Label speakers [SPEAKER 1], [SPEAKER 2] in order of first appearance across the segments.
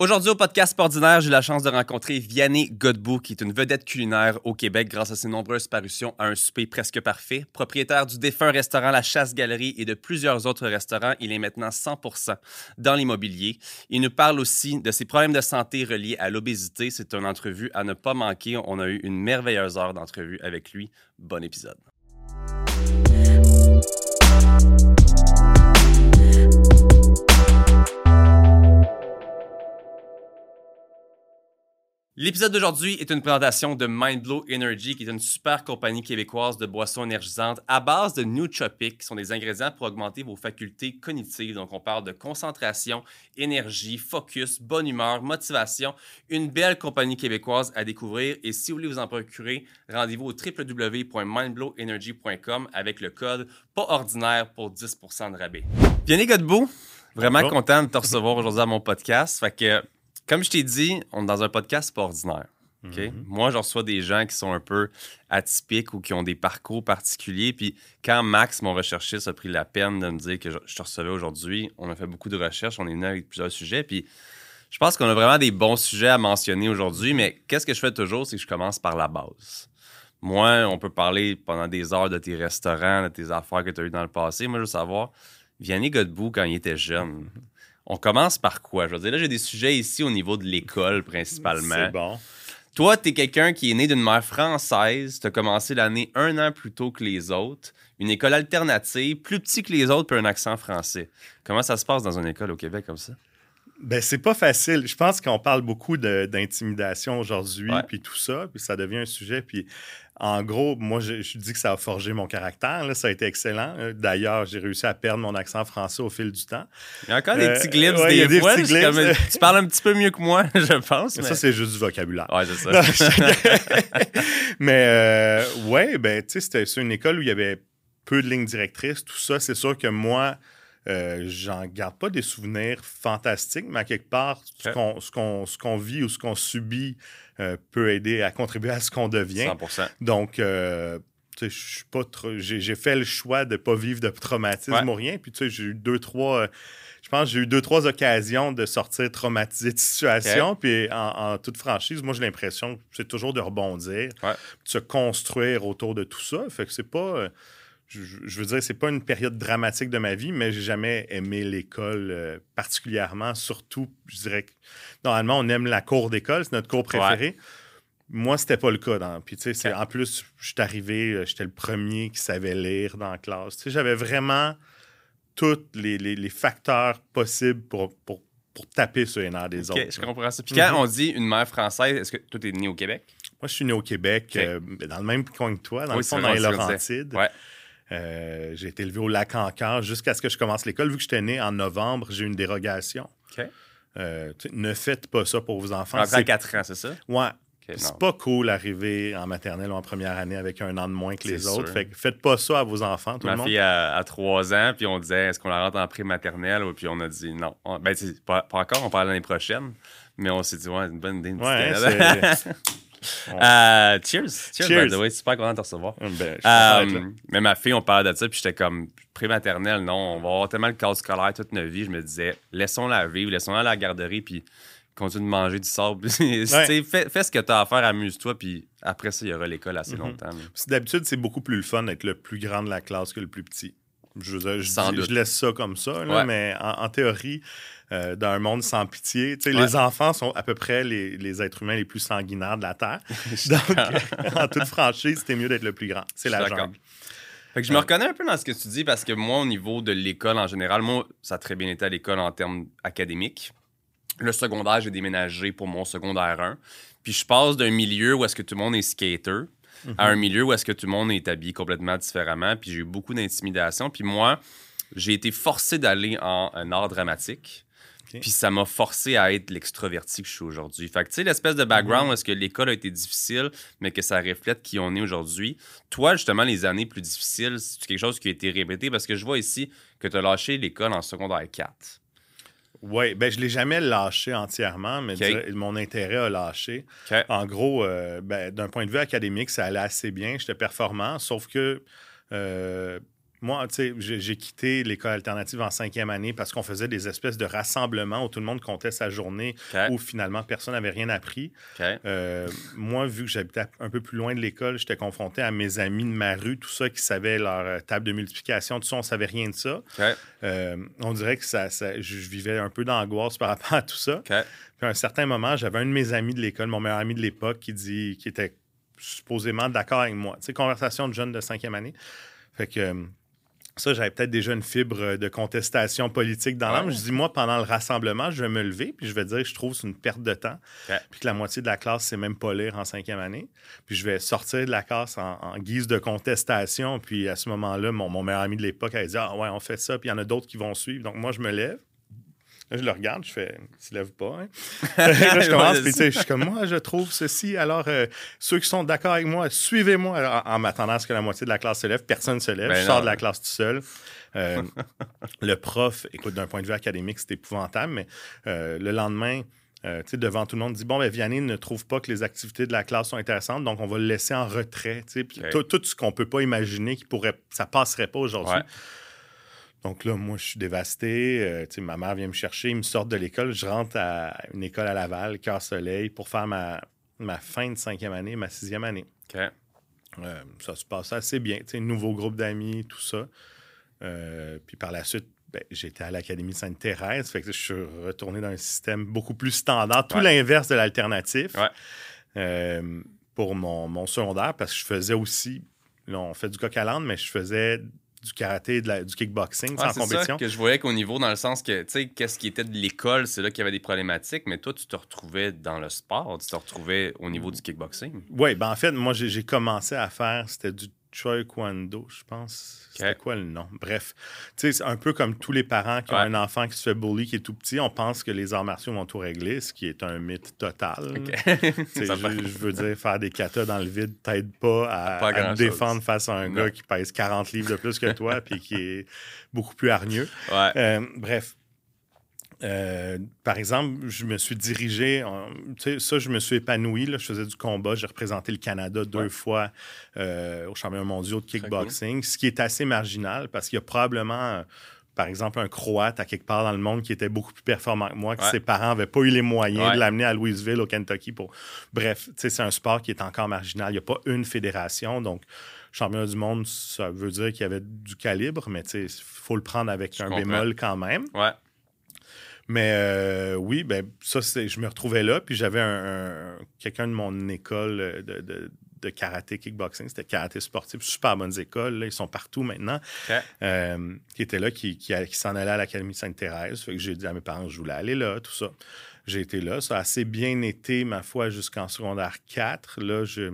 [SPEAKER 1] Aujourd'hui au podcast ordinaire, j'ai la chance de rencontrer Vianney Godbout, qui est une vedette culinaire au Québec grâce à ses nombreuses parutions à un souper presque parfait. Propriétaire du défunt restaurant La Chasse-Galerie et de plusieurs autres restaurants, il est maintenant 100% dans l'immobilier. Il nous parle aussi de ses problèmes de santé reliés à l'obésité. C'est une entrevue à ne pas manquer. On a eu une merveilleuse heure d'entrevue avec lui. Bon épisode. L'épisode d'aujourd'hui est une présentation de Mindblow Energy, qui est une super compagnie québécoise de boissons énergisantes à base de nootropics, qui sont des ingrédients pour augmenter vos facultés cognitives. Donc, on parle de concentration, énergie, focus, bonne humeur, motivation. Une belle compagnie québécoise à découvrir. Et si vous voulez vous en procurer, rendez-vous au www.mindblowenergy.com avec le code pas ordinaire pour 10% de rabais. Bienvenue, Godbout. Vraiment content de te recevoir aujourd'hui à mon podcast. Fait que comme je t'ai dit, on est dans un podcast pas ordinaire. Mhm. Moi, je reçois des gens qui sont un peu atypiques ou qui ont des parcours particuliers. Puis quand Max, mon recherchiste, a pris la peine de me dire que je, te recevais aujourd'hui, on a fait beaucoup de recherches, on est venu avec plusieurs sujets. Puis je pense qu'on a vraiment des bons sujets à mentionner aujourd'hui. Mais qu'est-ce que je fais toujours, c'est que je commence par la base. Moi, on peut parler pendant des heures de tes restaurants, de tes affaires que tu as eues dans le passé. Moi, je veux savoir, Vianney Godbout, quand il était jeune. On commence par quoi? Je veux dire, là, j'ai des sujets ici au niveau de l'école principalement.
[SPEAKER 2] C'est bon.
[SPEAKER 1] Toi, tu es quelqu'un qui est né d'une mère française. Tu as commencé l'année un an plus tôt que les autres. Une école alternative, plus petit que les autres, puis un accent français. Comment ça se passe dans une école au Québec comme ça?
[SPEAKER 2] Ben, c'est pas facile. Je pense qu'on parle beaucoup d'intimidation aujourd'hui, puis tout ça, puis ça devient un sujet. Puis en gros, moi, je, dis que ça a forgé mon caractère. Là, ça a été excellent. Euh, d'ailleurs, j'ai réussi à perdre mon accent français au fil du temps.
[SPEAKER 1] Il y a encore des petits glips des, des fois. tu parles un petit peu mieux que moi, je pense.
[SPEAKER 2] Mais... Ça, c'est juste du vocabulaire.
[SPEAKER 1] Ouais, c'est ça.
[SPEAKER 2] mais euh, ouais, ben, tu sais, c'était une école où il y avait peu de lignes directrices, tout ça. C'est sûr que moi, euh, j'en garde pas des souvenirs fantastiques, mais à quelque part, ce qu'on vit ou ce qu'on subit euh, peut aider à contribuer à ce qu'on devient.
[SPEAKER 1] 100
[SPEAKER 2] Donc, euh, j'ai fait le choix de ne pas vivre de traumatisme ou rien. Puis, tu sais, j'ai eu deux, trois. je pense j'ai eu deux, trois occasions de sortir traumatisé de situation. Puis, en, toute franchise, moi, j'ai l'impression que c'est toujours de rebondir, de se construire autour de tout ça. Fait que c'est pas je, veux dire, c'est pas une période dramatique de ma vie, mais j'ai jamais aimé l'école euh, particulièrement. Surtout, je dirais que normalement, on aime la cour d'école, c'est notre cours préféré. Moi, c'était pas le cas. Dans... Puis, tu sais, en plus, je suis arrivé, euh, j'étais le premier qui savait lire dans la classe. Tu sais, j'avais vraiment tous les, facteurs possibles pour, pour, taper sur les nerfs des autres.
[SPEAKER 1] je comprends ça. Puis quand on dit une mère française, est-ce que toi, es né au Québec?
[SPEAKER 2] Moi, je suis né au Québec, euh, dans le même coin que toi, dans le fond, dans les Laurentides. Ouais. Euh, j'ai été élevé au lac encore jusqu'à ce que je commence l'école. Vu que j'étais né en novembre, j'ai eu une dérogation. Euh, ne faites pas ça pour vos enfants.
[SPEAKER 1] Après 4 ans, c'est ça?
[SPEAKER 2] Ouais. c'est pas cool d'arriver en maternelle ou en première année avec un an de moins que les autres. Fait faites pas ça à vos enfants, tout
[SPEAKER 1] Ma
[SPEAKER 2] le monde.
[SPEAKER 1] fille a, 3 ans, puis on disait est-ce qu'on la rentre en pré-maternelle? Puis on a dit non. ben, pas, pas, encore, on parle l'année prochaine. Mais on s'est dit, ouais, une bonne idée.
[SPEAKER 2] ouais,
[SPEAKER 1] Euh, cheers. Cheers, by the way. Super content de te recevoir. Ben, euh, mais ma fille, on parlait de ça, puis j'étais comme prématernelle, non, on va avoir tellement le cadre scolaire toute notre vie. Je me disais, laissons-la vivre, laissons-la à la garderie, puis continue de manger du sable. fais, ce que tu as à faire, amuse-toi, puis après ça, il y aura l'école assez mm-hmm. longtemps.
[SPEAKER 2] D'habitude, c'est beaucoup plus le fun d'être le plus grand de la classe que le plus petit. Je, je, laisse ça comme ça, mais en, théorie, euh, dans un monde sans pitié, les enfants sont à peu près les, êtres humains les plus sanguinaires de la Terre. Donc, en toute franchise, c'était mieux d'être le plus grand. C'est la jungle.
[SPEAKER 1] je me reconnais un peu dans ce que tu dis parce que moi, au niveau de l'école en général, moi, ça a très bien été à l'école en termes académiques. Le secondaire, j'ai déménagé pour mon secondaire 1. Puis je passe d'un milieu où est-ce que tout le monde est skater à un mhm. milieu où est-ce que tout le monde est habillé complètement différemment. Puis j'ai eu beaucoup d'intimidation. Puis moi, j'ai été forcé d'aller en un art dramatique. Puis ça m'a forcé à être l'extroverti que je suis aujourd'hui. Fait que tu sais, l'espèce de background mhm. est-ce que l'école a été difficile, mais que ça reflète qui on est aujourd'hui. Toi, justement, les années plus difficiles, c'est quelque chose qui a été répété? Parce que je vois ici que tu as lâché l'école en secondaire 4.
[SPEAKER 2] Oui, ben je ne l'ai jamais lâché entièrement, mais mon intérêt a lâché. En gros, euh, ben, d'un point de vue académique, ça allait assez bien. J'étais performant, sauf que euh, moi, tu sais, j'ai quitté l'école alternative en cinquième année parce qu'on faisait des espèces de rassemblements où tout le monde comptait sa journée, où finalement personne n'avait rien appris. Euh, moi, vu que j'habitais un peu plus loin de l'école, j'étais confronté à mes amis de ma rue, tout ça, qui savaient leur euh, table de multiplication, tout ça, on savait rien de ça. Euh, on dirait que ça, je vivais un peu d'angoisse par rapport à tout ça. Puis à un certain moment, j'avais un de mes amis de l'école, mon meilleur ami de l'époque, qui dit, qui était supposément d'accord avec moi. Tu sais, conversation de jeunes de cinquième année. Fait que ça, j'avais peut-être déjà une fibre de contestation politique dans l'âme. Je dis, moi, pendant le rassemblement, je vais me lever, puis je vais dire que je trouve que c'est une perte de temps, puis que la moitié de la classe, c'est même pas lire en cinquième année. Puis je vais sortir de la classe en, guise de contestation. Puis à ce moment-là, mon, mon meilleur ami de l'époque a dit, ah ouais, on fait ça, puis il y en a d'autres qui vont suivre. Donc moi, je me lève. Là, je le regarde, je fais, il se lève pas. Hein? là, je commence, puis je suis comme, moi, je trouve ceci. Alors, euh, ceux qui sont d'accord avec moi, suivez-moi. En, m'attendant à ce que la moitié de la classe se lève, personne ne se lève. Ben je sors de la classe tout seul. Euh, le prof, écoute, d'un point de vue académique, c'est épouvantable, mais euh, le lendemain, sais, devant tout le monde, dit Bon, ben, Vianney ne trouve pas que les activités de la classe sont intéressantes, donc on va le laisser en retrait. Tout, tout, ce qu'on ne peut pas imaginer qui pourrait, ça passerait pas aujourd'hui. Donc là, moi, je suis dévasté. Euh, ma mère vient me chercher, ils me sortent de l'école. Je rentre à une école à Laval, Cœur Soleil, pour faire ma, ma fin de cinquième année, ma sixième année. Euh, ça se passe assez bien. Nouveau groupe d'amis, tout ça. Euh, puis par la suite, ben, j'étais à l'Académie Sainte-Thérèse. Fait que je suis retourné dans un système beaucoup plus standard, tout l'inverse de l'alternatif. pour mon, mon, secondaire, parce que je faisais aussi, là, on fait du coq à mais je faisais du karaté, de du kickboxing sans compétition.
[SPEAKER 1] Ça que je voyais qu'au niveau, dans le sens que, tu sais, qu'est-ce qui était de l'école, c'est là qu'il y avait des problématiques, mais toi, tu te retrouvais dans le sport, tu te retrouvais au niveau du kickboxing.
[SPEAKER 2] Oui, ben en fait, moi, j'ai commencé à faire, c'était du Choi Kwando, je pense. C'était quoi le nom? Bref, tu sais, c'est un peu comme tous les parents qui ont un enfant qui se fait bully, qui est tout petit, on pense que les arts martiaux vont tout régler, ce qui est un mythe total. je, veux dire, faire des katas dans le vide t'aide pas à, défendre face à un gars qui pèse 40 livres de plus que toi puis qui est beaucoup plus hargneux. Euh, bref, euh, par exemple, je me suis dirigé, ça, je me suis épanoui. Là, je faisais du combat. J'ai représenté le Canada deux fois euh, au championnat mondial de kickboxing, ce qui est assez marginal parce qu'il y a probablement, par exemple, un Croate à quelque part dans le monde qui était beaucoup plus performant que moi, que ses parents n'avaient pas eu les moyens de l'amener à Louisville, au Kentucky. Pour... Bref, c'est un sport qui est encore marginal. Il n'y a pas une fédération. Donc, championnat du monde, ça veut dire qu'il y avait du calibre, mais il faut le prendre avec un bémol quand même.
[SPEAKER 1] Ouais.
[SPEAKER 2] Mais euh, oui, ben ça, je me retrouvais là, puis j'avais un, quelqu'un de mon école de, de, karaté kickboxing, c'était karaté sportif, super bonnes écoles, ils sont partout maintenant, euh, qui était là, qui, qui, s'en allait à l'Académie Sainte-Thérèse. Fait que j'ai dit à mes parents que je voulais aller là, tout ça. J'ai été là, ça a assez bien été, ma foi, jusqu'en secondaire 4. Là, je,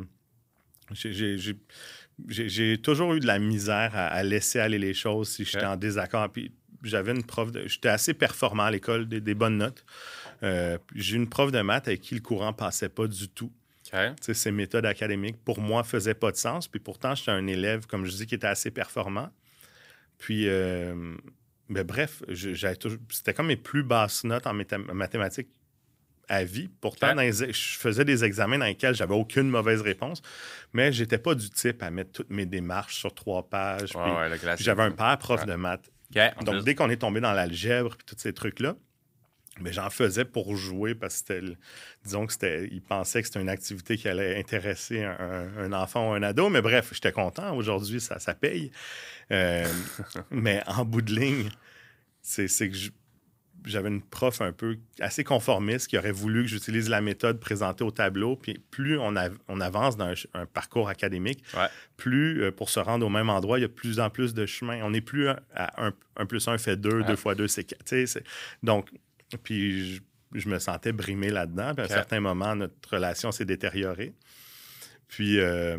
[SPEAKER 2] j'ai toujours eu de la misère à, laisser aller les choses si j'étais en désaccord. Puis j'avais une prof de. J'étais assez performant à l'école, des, bonnes notes. Euh, j'ai une prof de maths avec qui le courant passait pas du tout. Okay. Ces méthodes académiques, pour moi, faisaient pas de sens. Puis pourtant, j'étais un élève, comme je dis, qui était assez performant. Puis, euh, ben, bref, c'était comme mes plus basses notes en mathématiques à vie. Pourtant, je faisais des examens dans lesquels j'avais aucune mauvaise réponse, mais j'étais pas du type à mettre toutes mes démarches sur trois pages. j'avais un père prof de maths donc, dès qu'on est tombé dans l'algèbre et tous ces trucs-là, mais ben, j'en faisais pour jouer parce que disons que c'était, il pensait que c'était une activité qui allait intéresser un, enfant ou un ado. Mais bref, j'étais content. Aujourd'hui, ça, ça paye. Euh, mais en bout de ligne, c'est, que je, j'avais une prof un peu assez conformiste qui aurait voulu que j'utilise la méthode présentée au tableau. Puis plus on, on avance dans un, parcours académique, plus euh, pour se rendre au même endroit, il y a de plus en plus de chemins. On n'est plus à 1 plus 1 fait 2, 2 fois 2, c'est 4. Donc, puis je, me sentais brimé là-dedans. Puis à un certain moment, notre relation s'est détériorée. Puis euh,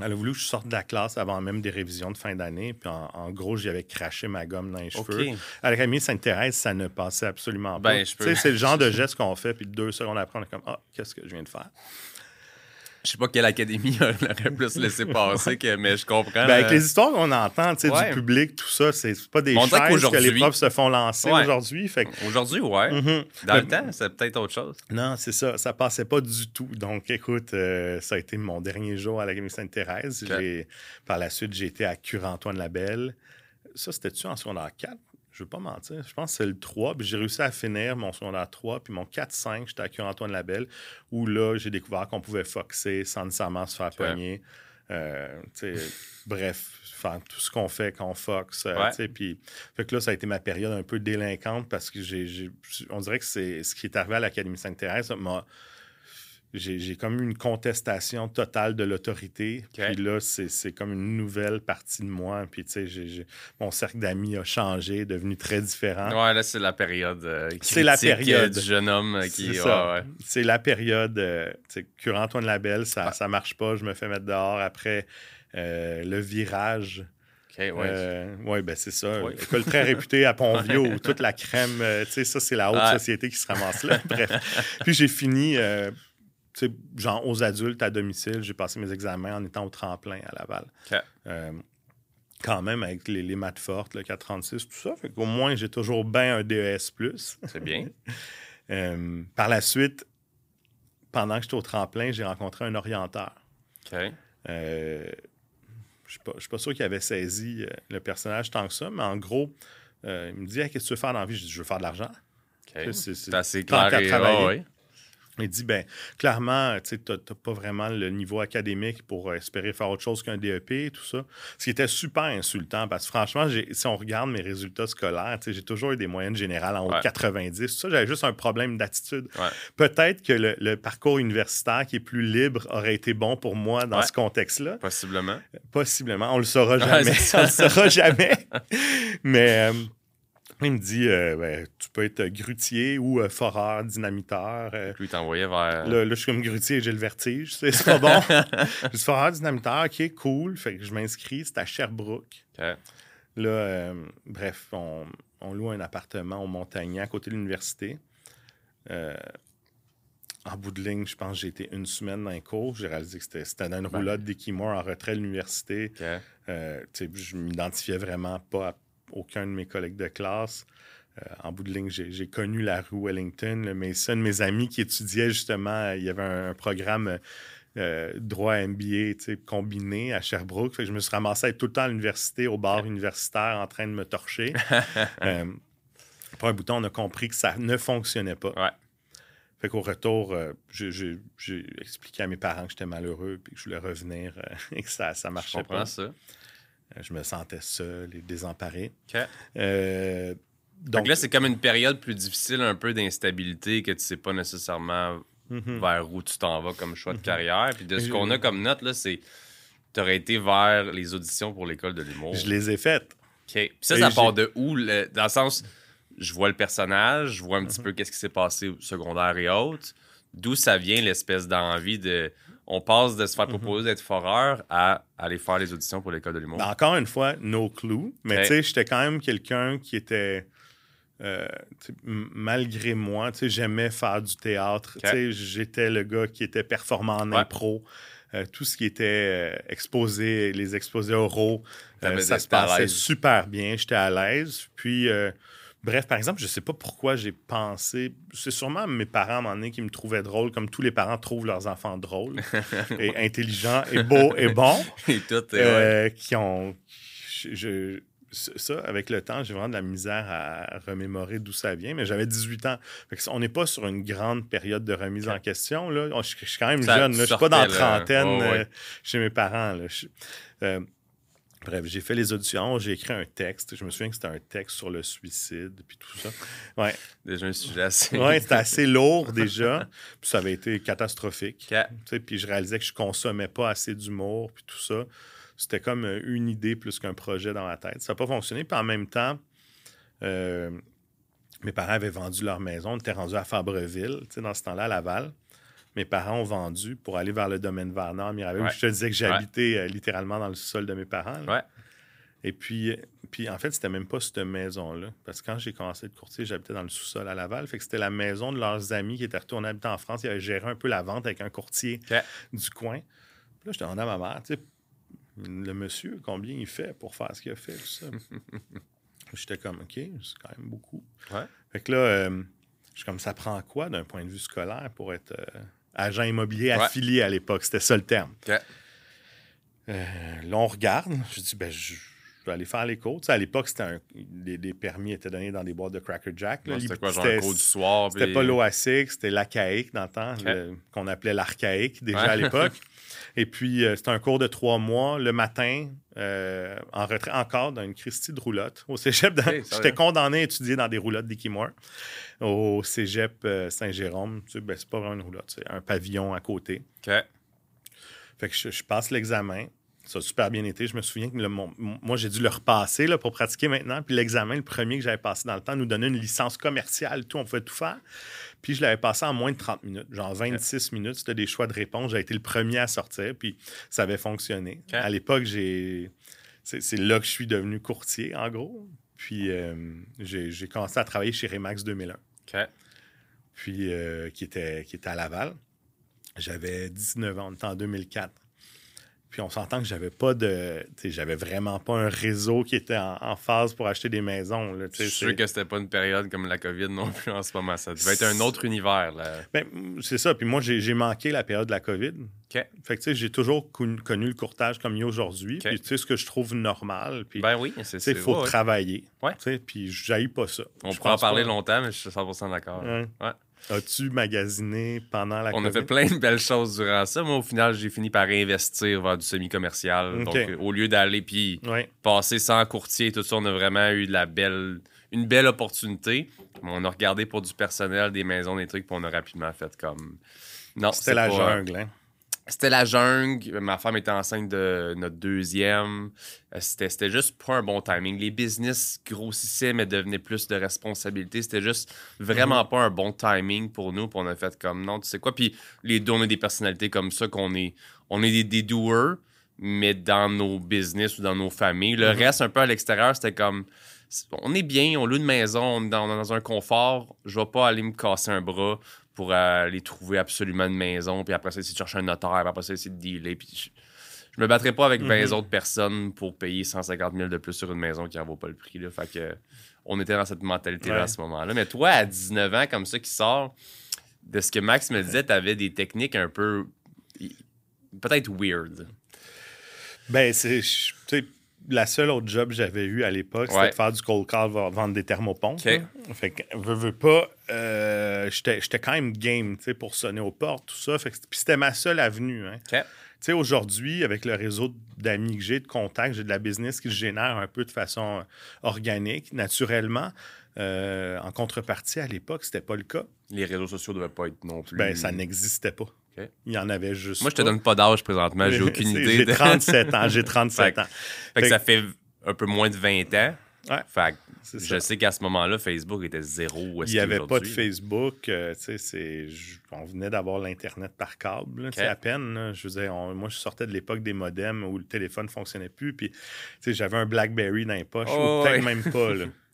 [SPEAKER 2] elle a voulu que je sorte de la classe avant même des révisions de fin d'année. Puis en, gros, j'y avais craché ma gomme dans les cheveux. À l'Académie Sainte-Thérèse, ça ne passait absolument pas. Ben, c'est le genre de geste qu'on fait, puis deux secondes après, on est comme Ah, qu'est-ce que je viens de faire?
[SPEAKER 1] Je sais pas quelle académie aurait plus laissé passer, que, mais je comprends.
[SPEAKER 2] Ben, avec les histoires qu'on entend du public, tout ça, c'est pas des choses que les profs se font lancer aujourd'hui. Fait...
[SPEAKER 1] Aujourd'hui, ouais. Mm-hmm. Dans le temps, c'est peut-être autre chose.
[SPEAKER 2] Non, c'est ça. Ça passait pas du tout. Donc, écoute, euh, ça a été mon dernier jour à l'Académie Sainte-Thérèse. Par la suite, j'ai été à Cure-Antoine-Labelle. Ça, c'était-tu en secondaire 4? Je veux pas mentir, je pense que c'est le 3, puis j'ai réussi à finir mon secondaire 3, puis mon 4-5, j'étais à Cure-Antoine Labelle, où là, j'ai découvert qu'on pouvait foxer sans nécessairement se faire pogner. Euh, bref, faire tout ce qu'on fait quand on foxe. Euh, puis, fait que là, ça a été ma période un peu délinquante parce que j'ai, on dirait que c'est ce qui est arrivé à l'Académie Sainte-Thérèse m'a j'ai comme une contestation totale de l'autorité. Puis là, c'est comme une nouvelle partie de moi. Puis, tu sais, mon cercle d'amis a changé, devenu très différent.
[SPEAKER 1] Ouais, là, c'est la période euh, C'est la période du jeune homme euh, qui...
[SPEAKER 2] C'est la période... Euh, tu sais, Cure-Antoine Labelle, ça, ça marche pas, je me fais mettre dehors. Après, le virage...
[SPEAKER 1] Okay, ouais.
[SPEAKER 2] ouais, ben c'est ça. École très réputée à Pont-Vieux, toute la crème, tu sais, ça, c'est la haute société qui se ramasse là. Bref. Puis j'ai fini sais, genre aux adultes à domicile, j'ai passé mes examens en étant au tremplin à Laval. Euh, quand même, avec les, les maths fortes, le 436, tout ça. Fait qu'au moins, j'ai toujours bien un DES.
[SPEAKER 1] C'est bien.
[SPEAKER 2] Euh, par la suite, pendant que j'étais au tremplin, j'ai rencontré un orienteur.
[SPEAKER 1] OK. Euh,
[SPEAKER 2] je ne suis pas sûr qu'il avait saisi le personnage tant que ça, mais en gros, il me dit Qu'est-ce que tu veux faire dans la vie? Je dis Je veux faire de l'argent.
[SPEAKER 1] C'est assez clair. Et...
[SPEAKER 2] Il dit, ben clairement, tu n'as pas vraiment le niveau académique pour espérer faire autre chose qu'un DEP et tout ça. Ce qui était super insultant parce que franchement, si on regarde mes résultats scolaires, j'ai toujours eu des moyennes générales en haut de 90. Ça, j'avais juste un problème d'attitude. Peut-être que le, parcours universitaire qui est plus libre aurait été bon pour moi dans ce contexte-là.
[SPEAKER 1] Possiblement.
[SPEAKER 2] Possiblement. On le saura jamais. on le saura jamais. Mais. Euh, il me dit euh, ben, tu peux être grutier ou euh, foreur, dynamiteur. Euh.
[SPEAKER 1] Lui t'envoyait vers.
[SPEAKER 2] Là, je suis comme grutier et j'ai le vertige. C'est pas bon. je suis foreur, dynamiteur, ok, cool. Fait que je m'inscris, c'est à Sherbrooke. Là, bref, on, loue un appartement au Montagnan à côté de l'université. en bout de ligne, je pense que j'ai été une semaine dans les cours. J'ai réalisé que c'était dans une roulotte d'Equimor en retrait de l'université. je m'identifiais vraiment pas à aucun de mes collègues de classe. Euh, en bout de ligne, j'ai connu la rue Wellington, mais c'est un de mes amis qui étudiait justement, il y avait un, programme euh, droit MBA combiné à Sherbrooke. je me suis ramassé à être tout le temps à l'université, au bar universitaire, en train de me torcher. euh, pour un bouton, on a compris que ça ne fonctionnait pas.
[SPEAKER 1] Ouais.
[SPEAKER 2] Fait qu'au retour, euh, j'ai expliqué à mes parents que j'étais malheureux et que je voulais revenir et que ça ne marchait je pas.
[SPEAKER 1] ça.
[SPEAKER 2] Euh, je me sentais seul et désemparé.
[SPEAKER 1] Euh, donc là, c'est comme une période plus difficile, un peu d'instabilité, que tu sais pas nécessairement mhm. vers où tu t'en vas comme choix de mhm. carrière. Puis de ce qu'on a comme note, là, c'est tu aurais été vers les auditions pour l'école de l'humour.
[SPEAKER 2] Je les ai faites.
[SPEAKER 1] OK. Puis ça, ça part de où? dans le sens, je vois le personnage, je vois un petit mhm. peu qu'est-ce qui s'est passé au secondaire et autres. D'où ça vient l'espèce d'envie de on passe de se faire mhm. proposer d'être foreur à aller faire les auditions pour l'école de l'humour.
[SPEAKER 2] Ben, encore une fois, no clue. Mais tu sais, j'étais quand même quelqu'un qui était. Euh, malgré moi, j'aimais faire du théâtre. J'étais le gars qui était performant en impro. Euh, tout ce qui était euh, exposé, les exposés oraux, ça se passait super bien. J'étais à l'aise. Puis Bref, par exemple, je ne sais pas pourquoi j'ai pensé. C'est sûrement mes parents à un moment donné qui me trouvaient drôle, comme tous les parents trouvent leurs enfants drôles, et intelligents, et beaux, et bons.
[SPEAKER 1] et tout,
[SPEAKER 2] euh, Qui ont. Je, ça, avec le temps, j'ai vraiment de la misère à remémorer d'où ça vient, mais j'avais 18 ans. on n'est pas sur une grande période de remise en question. Là. Je, suis quand même jeune. Je ne suis pas dans la trentaine euh, chez mes parents. Là. Euh, Bref, j'ai fait les auditions, j'ai écrit un texte. Je me souviens que c'était un texte sur le suicide, puis tout ça. Ouais.
[SPEAKER 1] Déjà un sujet assez.
[SPEAKER 2] ouais, c'était assez lourd déjà. Puis ça avait été catastrophique. Puis je réalisais que je consommais pas assez d'humour, puis tout ça. C'était comme euh, une idée plus qu'un projet dans ma tête. Ça n'a pas fonctionné. Puis en même temps, euh, mes parents avaient vendu leur maison. On était rendu à Fabreville, dans ce temps-là, à Laval mes parents ont vendu pour aller vers le domaine Varnard, Mirabel. Je te disais que j'habitais euh, littéralement dans le sol de mes parents.
[SPEAKER 1] Ouais.
[SPEAKER 2] Et puis, Puis en fait, c'était même pas cette maison-là. Parce que quand j'ai commencé de courtier, j'habitais dans le sous-sol à Laval. Fait que c'était la maison de leurs amis qui étaient retournés habiter en France. Ils avaient géré un peu la vente avec un courtier du coin. Puis là, je demandais à ma mère, tu sais, le monsieur, combien il fait pour faire ce qu'il a fait, tout ça? J'étais comme, OK, c'est quand même beaucoup. Fait que là, euh, je comme, ça prend quoi d'un point de vue scolaire pour être euh, agent immobilier affilié à l'époque? C'était ça le terme. Euh, là, on regarde. Je dis, ben, je, vais aller faire les cours. à l'époque, c'était les, permis étaient donnés dans des boîtes de Cracker Jack.
[SPEAKER 1] C'était quoi, genre cours du soir?
[SPEAKER 2] C'était pas l'OASIC, c'était dans le temps, qu'on appelait l'archaïque déjà à l'époque. Et puis, euh, c'était un cours de trois mois. Le matin, euh, en retrait encore dans une Christie de roulotte. Au cégep, j'étais condamné à étudier dans des roulottes d'Ikimor. Au cégep euh, Saint-Jérôme, tu sais, ben, c'est pas vraiment une roulotte, c'est un pavillon à côté.
[SPEAKER 1] OK.
[SPEAKER 2] Fait que je passe l'examen. Ça a super bien été. Je me souviens que moi, j'ai dû le repasser là, pour pratiquer maintenant. Puis l'examen, le premier que j'avais passé dans le temps, nous donnait une licence commerciale. Tout, on pouvait tout faire. Puis je l'avais passé en moins de 30 minutes, genre 26 minutes. C'était des choix de réponse. J'ai été le premier à sortir, puis ça avait fonctionné. À l'époque, j'ai... C'est là que je suis devenu courtier, en gros. Puis euh, j'ai commencé à travailler chez Remax 2001. Puis euh, qui, était, qui était à Laval. J'avais 19 ans, on était en 2004. Puis on s'entend que j'avais pas de. J'avais vraiment pas un réseau qui était en, phase pour acheter des maisons. Là,
[SPEAKER 1] je suis sûr que c'était pas une période comme la COVID non plus en ce moment. Ça devait être un autre univers.
[SPEAKER 2] Ben, c'est ça. Puis moi, j'ai manqué la période de la COVID.
[SPEAKER 1] Fait
[SPEAKER 2] que j'ai toujours connu, le courtage comme il y a aujourd'hui. Puis tu sais, ce que je trouve normal. Puis,
[SPEAKER 1] ben oui, c'est ça.
[SPEAKER 2] Il faut travailler.
[SPEAKER 1] Ouais.
[SPEAKER 2] Puis j'aille pas ça.
[SPEAKER 1] On pourrait en parler longtemps, mais je suis 100% d'accord. Ouais.
[SPEAKER 2] As-tu magasiné pendant la
[SPEAKER 1] On a fait plein de belles choses durant ça. Moi, au final, j'ai fini par investir vers du semi-commercial. Donc, au lieu d'aller puis passer sans courtier et tout ça, on a vraiment eu de la belle, une belle opportunité. On a regardé pour du personnel, des maisons, des trucs, puis on a rapidement fait comme.
[SPEAKER 2] Non, c'était la jungle, hein?
[SPEAKER 1] C'était la jungle. Ma femme était enceinte de notre deuxième. Euh, c'était juste pas un bon timing. Les business grossissaient, mais devenaient plus de responsabilité. C'était juste vraiment mhm. pas un bon timing pour nous. Puis on a fait comme non, tu sais quoi? Puis les deux, on a des personnalités comme ça, qu'on est, on est des, des doers, mais dans nos business ou dans nos familles. Le mhm. reste, un peu à l'extérieur, c'était comme on est bien, on loue une maison, on est dans, dans un confort. Je vais pas aller me casser un bras pour aller trouver absolument une maison, puis après ça, essayer de chercher un notaire, puis après ça, essayer de dealer. Puis je, me battrais pas avec 20 mhm. autres personnes pour payer 150 000 de plus sur une maison qui en vaut pas le prix. Là. Fait que on était dans cette mentalité-là à ce moment-là. Mais toi, à 19 ans, comme ça, qui sort, de ce que Max me disait, tu avais des techniques un peu peut-être weird.
[SPEAKER 2] Ben, c'est la seule autre job que j'avais eu à l'époque, c'était de faire du cold call, vendre des thermopompes. Fait que, veux, veux pas, euh, j'étais quand même game pour sonner aux portes, tout ça. Fait puis c'était ma seule avenue. Hein. Aujourd'hui, avec le réseau d'amis que j'ai, de contacts, j'ai de la business qui se génère un peu de façon organique, naturellement. Euh, en contrepartie, à l'époque, c'était pas le cas.
[SPEAKER 1] Les réseaux sociaux ne devaient pas être non plus.
[SPEAKER 2] Ben, ça n'existait pas. Il y en avait juste.
[SPEAKER 1] Moi, je te donne pas d'âge présentement, j'ai aucune idée.
[SPEAKER 2] J'ai 37 ans, j'ai 37 ans.
[SPEAKER 1] Fait que ça fait un peu moins de 20 ans. Ouais. Fait que je sais qu'à ce moment-là, Facebook était zéro.
[SPEAKER 2] Il n'y avait pas de Facebook. Euh, on venait d'avoir l'Internet par câble, okay. à peine. Je veux moi, je sortais de l'époque des modems où le téléphone ne fonctionnait plus. Puis j'avais un Blackberry dans les poches, oh, peut-être même pas. Là.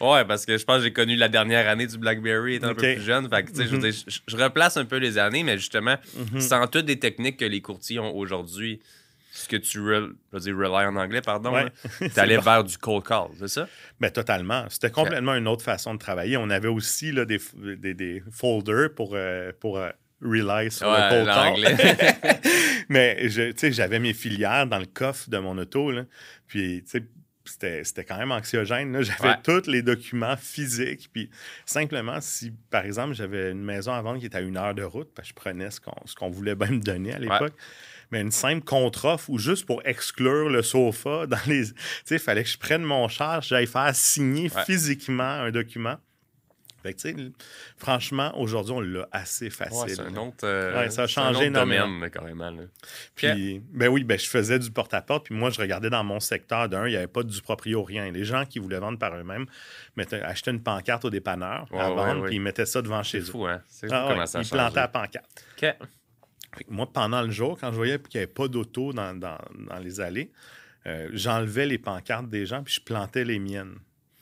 [SPEAKER 1] Ouais, parce que je pense que j'ai connu la dernière année du BlackBerry étant un peu plus jeune. Fait que, je, je, replace un peu les années, mais justement, mm-hmm. sans toutes les techniques que les courtiers ont aujourd'hui, ce que tu je dire rely en anglais, pardon, tu allais vers du cold call, c'est ça?
[SPEAKER 2] Ben, totalement. C'était complètement une autre façon de travailler. On avait aussi là, des, des, des folders pour, euh, pour euh, rely sur le cold call. mais j'avais mes filières dans le coffre de mon auto. Là. Puis, tu sais, c'était quand même anxiogène. J'avais tous les documents physiques. Puis simplement, si par exemple j'avais une maison à vendre qui était à une heure de route, parce que je prenais ce qu'on voulait bien me donner à l'époque. Mais une simple contre-offre ou juste pour exclure le sofa dans les. Tu sais, il fallait que je prenne mon charge, j'aille faire signer physiquement un document. Fait que, franchement, aujourd'hui, on l'a assez facile.
[SPEAKER 1] c'est un autre, euh, ça a changé un domaine, carrément.
[SPEAKER 2] Puis, ben oui, ben, je faisais du porte-à-porte, puis moi, je regardais dans mon secteur d'un, il n'y avait pas du proprio rien. Les gens qui voulaient vendre par eux-mêmes achetaient une pancarte au dépanneur à vendre, puis ils mettaient ça devant chez eux.
[SPEAKER 1] C'est fou, hein? C'est ah, comment ça
[SPEAKER 2] Ils plantaient la pancarte. moi, pendant le jour, quand je voyais qu'il n'y avait pas d'auto dans, dans, les allées, euh, j'enlevais les pancartes des gens puis je plantais les miennes.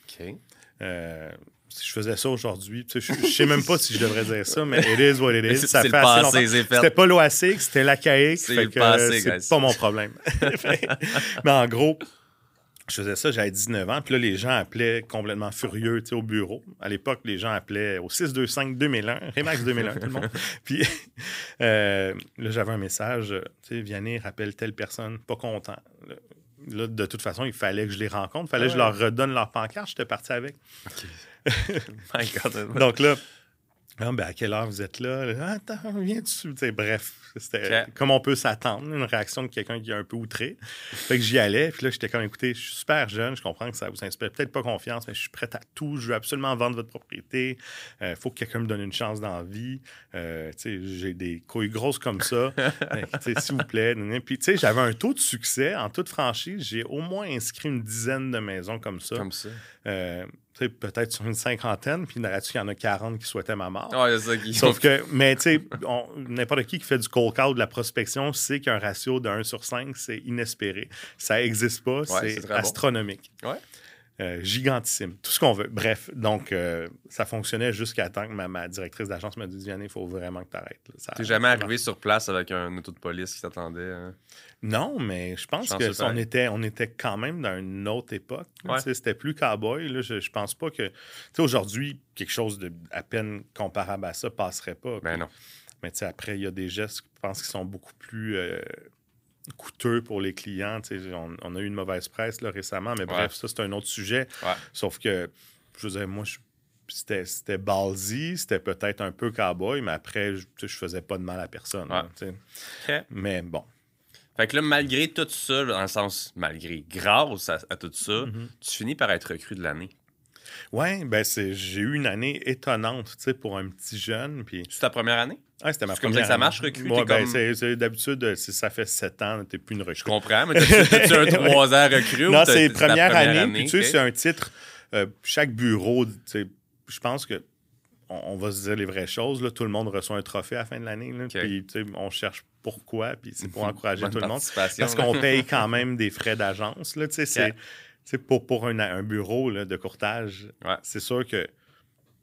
[SPEAKER 1] OK.
[SPEAKER 2] Euh, si je faisais ça aujourd'hui, je, je sais même pas si je devrais dire ça, mais it is what it is. Ça fait assez. C'était pas l'OASIC, c'était l'ACAIC.
[SPEAKER 1] C'est
[SPEAKER 2] pas mon problème. mais en gros, je faisais ça, j'avais 19 ans. Puis là, les gens appelaient complètement furieux tu sais, au bureau. À l'époque, les gens appelaient au 625-2001, Remax 2001, tout le monde. Puis euh, là, j'avais un message, tu sais, Vianney rappelle telle personne, pas content. Là, de toute façon, il fallait que je les rencontre, il fallait que je
[SPEAKER 1] Ouais.
[SPEAKER 2] leur redonne leur pancarte. J'étais parti avec.
[SPEAKER 1] My God.
[SPEAKER 2] Donc là, ah, ben, à quelle heure vous êtes là? Ah, Attends, viens dessus. Tu sais, bref, c'était comme on peut s'attendre, une réaction de quelqu'un qui est un peu outré. Fait que j'y allais, puis là, j'étais comme, écoutez, je suis super jeune, je comprends que ça vous inspire peut-être pas confiance, mais je suis prêt à tout, je veux absolument vendre votre propriété. Il faut que quelqu'un me donne une chance dans la vie. Euh, j'ai des couilles grosses comme ça. S'il vous plaît. Puis, tu sais, j'avais un taux de succès en toute franchise. J'ai au moins inscrit une dizaine de maisons comme ça.
[SPEAKER 1] Comme ça.
[SPEAKER 2] Euh, peut-être sur une cinquantaine, puis il y en a 40 qui souhaitaient ma mort.
[SPEAKER 1] Ouais, c'est ça qui.
[SPEAKER 2] Sauf que, mais tu sais, n'importe qui qui fait du cold call, de la prospection, sait qu'un ratio de 1 sur 5, c'est inespéré. Ça n'existe pas,
[SPEAKER 1] c'est
[SPEAKER 2] c'est
[SPEAKER 1] très bon.
[SPEAKER 2] astronomique.
[SPEAKER 1] Ouais.
[SPEAKER 2] Euh, gigantissime. Tout ce qu'on veut. Bref, donc, euh, ça fonctionnait jusqu'à temps que ma, ma directrice d'agence me dise Vianney, il faut vraiment que tu arrêtes.
[SPEAKER 1] T'es jamais arrivé sur place avec un auto de police qui t'attendait. hein?
[SPEAKER 2] Non, mais je pense
[SPEAKER 1] Chanceux
[SPEAKER 2] que ça, on
[SPEAKER 1] pareil.
[SPEAKER 2] était, on était quand même dans une autre époque.
[SPEAKER 1] Ouais.
[SPEAKER 2] C'était plus cowboy. Là. Je, je pense pas que. Tu sais, aujourd'hui, quelque chose de à peine comparable à ça passerait pas.
[SPEAKER 1] Ben non.
[SPEAKER 2] Mais tu sais, après, il y a des gestes, je pense, qui sont beaucoup plus euh, coûteux pour les clients. On, on a eu une mauvaise presse là, récemment, mais bref, ça, c'est un autre sujet.
[SPEAKER 1] Ouais.
[SPEAKER 2] Sauf que, je veux dire, moi, je- c'était, c'était ballsy, c'était peut-être un peu cowboy, mais après, je, je faisais pas de mal à personne. Mais bon.
[SPEAKER 1] Fait que là, malgré tout ça, dans le sens, malgré, grâce à, à tout ça,
[SPEAKER 2] Mm-hmm.
[SPEAKER 1] tu finis par être recru de l'année.
[SPEAKER 2] Ouais, ben j'ai eu une année étonnante, tu sais, pour un petit jeune. Puis,
[SPEAKER 1] C'est ta première année?
[SPEAKER 2] ah, c'était ma
[SPEAKER 1] C'est comme
[SPEAKER 2] première
[SPEAKER 1] ça que ça
[SPEAKER 2] année.
[SPEAKER 1] marche, recrue,
[SPEAKER 2] Ouais, ben,
[SPEAKER 1] comme-
[SPEAKER 2] d'habitude, euh, si ça fait sept ans, t'es plus une recrue.
[SPEAKER 1] Je comprends, mais t'as-tu un trois ans recru ou
[SPEAKER 2] Non, c'est
[SPEAKER 1] ta
[SPEAKER 2] première, année. Puis, tu sais, c'est un titre. euh, chaque bureau, tu sais, je pense que on, va se dire les vraies choses. Là, tout le monde reçoit un trophée à la fin de l'année. Puis, tu sais, on cherche pourquoi. Puis, c'est pour encourager tout le monde. Parce qu'on paye quand même des frais d'agence. Pour, pour un, un bureau là, de courtage,
[SPEAKER 1] Ouais.
[SPEAKER 2] c'est sûr que.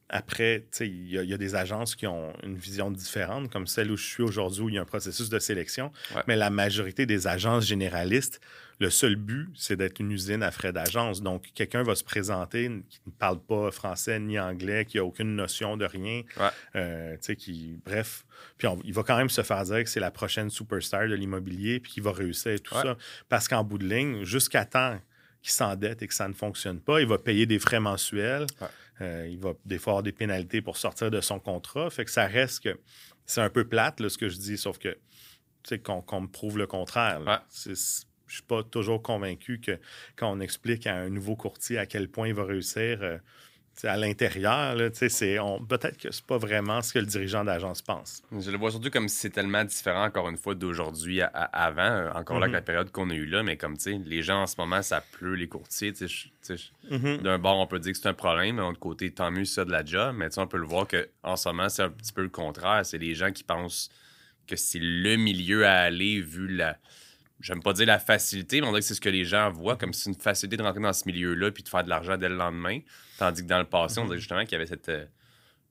[SPEAKER 2] Après, tu sais, il y, a- il y a des agences qui ont une vision différente, comme celle où je suis aujourd'hui, où il y a un processus de sélection.
[SPEAKER 1] Ouais.
[SPEAKER 2] Mais la majorité des agences généralistes, le seul but, c'est d'être une usine à frais d'agence. Donc, quelqu'un va se présenter qui ne parle pas français ni anglais, qui n'a aucune notion de rien.
[SPEAKER 1] Ouais.
[SPEAKER 2] euh, qui, bref. Puis, on- il va quand même se faire dire que c'est la prochaine superstar de l'immobilier, puis qu'il va réussir et tout
[SPEAKER 1] Ouais.
[SPEAKER 2] ça. Parce qu'en bout de ligne, jusqu'à temps qu'il s'endette et que ça ne fonctionne pas, il va payer des frais mensuels.
[SPEAKER 1] Ouais.
[SPEAKER 2] Euh, il va des fois avoir des pénalités pour sortir de son contrat. Fait que ça reste que c'est un peu plate, là, ce que je dis, sauf que tu sais, qu'on me prouve le contraire. Je suis pas toujours convaincu que quand on explique à un nouveau courtier à quel point il va réussir euh, à l'intérieur, peut-être que c'est pas vraiment ce que le dirigeant d'agence pense.
[SPEAKER 1] Je le vois surtout comme si c'est tellement différent, encore une fois, d'aujourd'hui à, à- avant. euh, Encore là,
[SPEAKER 2] Mhm.
[SPEAKER 1] que la période qu'on a eue là, mais comme, tu sais, les gens en ce moment, ça pleut, les courtiers. tu sais,
[SPEAKER 2] Mhm.
[SPEAKER 1] D'un bord, on peut dire que c'est un problème, mais de l'autre côté, tant mieux ça de la job. Mais tu sais, on peut le voir qu'en ce moment, c'est un petit peu le contraire. C'est les gens qui pensent que c'est le milieu à aller vu la. J'aime pas dire la facilité, mais on dirait que c'est ce que les gens voient comme si c'est une facilité de rentrer dans ce milieu-là puis de faire de l'argent dès le lendemain. Tandis que dans le passé, on dirait justement qu'il y avait cette. euh,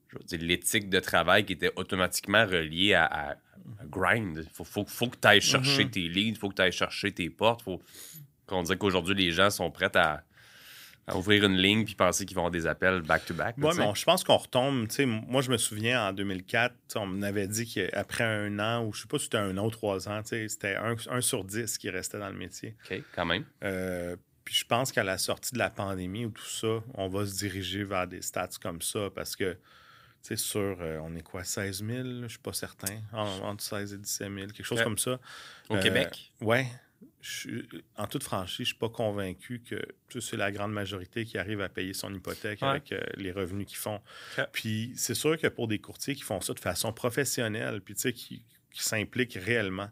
[SPEAKER 1] je veux dire, l'éthique de travail qui était automatiquement reliée à, à- à grind. Il faut, faut, faut que tu ailles chercher
[SPEAKER 2] Mhm.
[SPEAKER 1] tes leads, il faut que tu ailles chercher tes portes. Faut... On dirait qu'aujourd'hui, les gens sont prêts à, à ouvrir une ligne puis penser qu'ils vont avoir des appels back-to-back. tu
[SPEAKER 2] mais je pense qu'on retombe. Moi, je me souviens en 2004, tu sais, on m'avait dit qu'après un an, ou je sais pas si c'était un an ou trois ans, c'était un, un sur dix qui restait dans le métier.
[SPEAKER 1] OK, quand même.
[SPEAKER 2] Euh, puis je pense qu'à la sortie de la pandémie ou tout ça, on va se diriger vers des stats comme ça parce que, tu sais, sur, euh, on est quoi, 16 000, là, je suis pas certain, En- entre 16 et 17 000, quelque chose
[SPEAKER 1] Ouais.
[SPEAKER 2] comme ça.
[SPEAKER 1] Au
[SPEAKER 2] Euh,
[SPEAKER 1] Québec?
[SPEAKER 2] Ouais. Je en toute franchise, je suis pas convaincu que c'est la grande majorité qui arrive à payer son hypothèque
[SPEAKER 1] Ouais.
[SPEAKER 2] avec euh, les revenus qu'ils font. Puis c'est sûr que pour des courtiers qui font ça de façon professionnelle, puis tu sais, qui, qui s'impliquent réellement,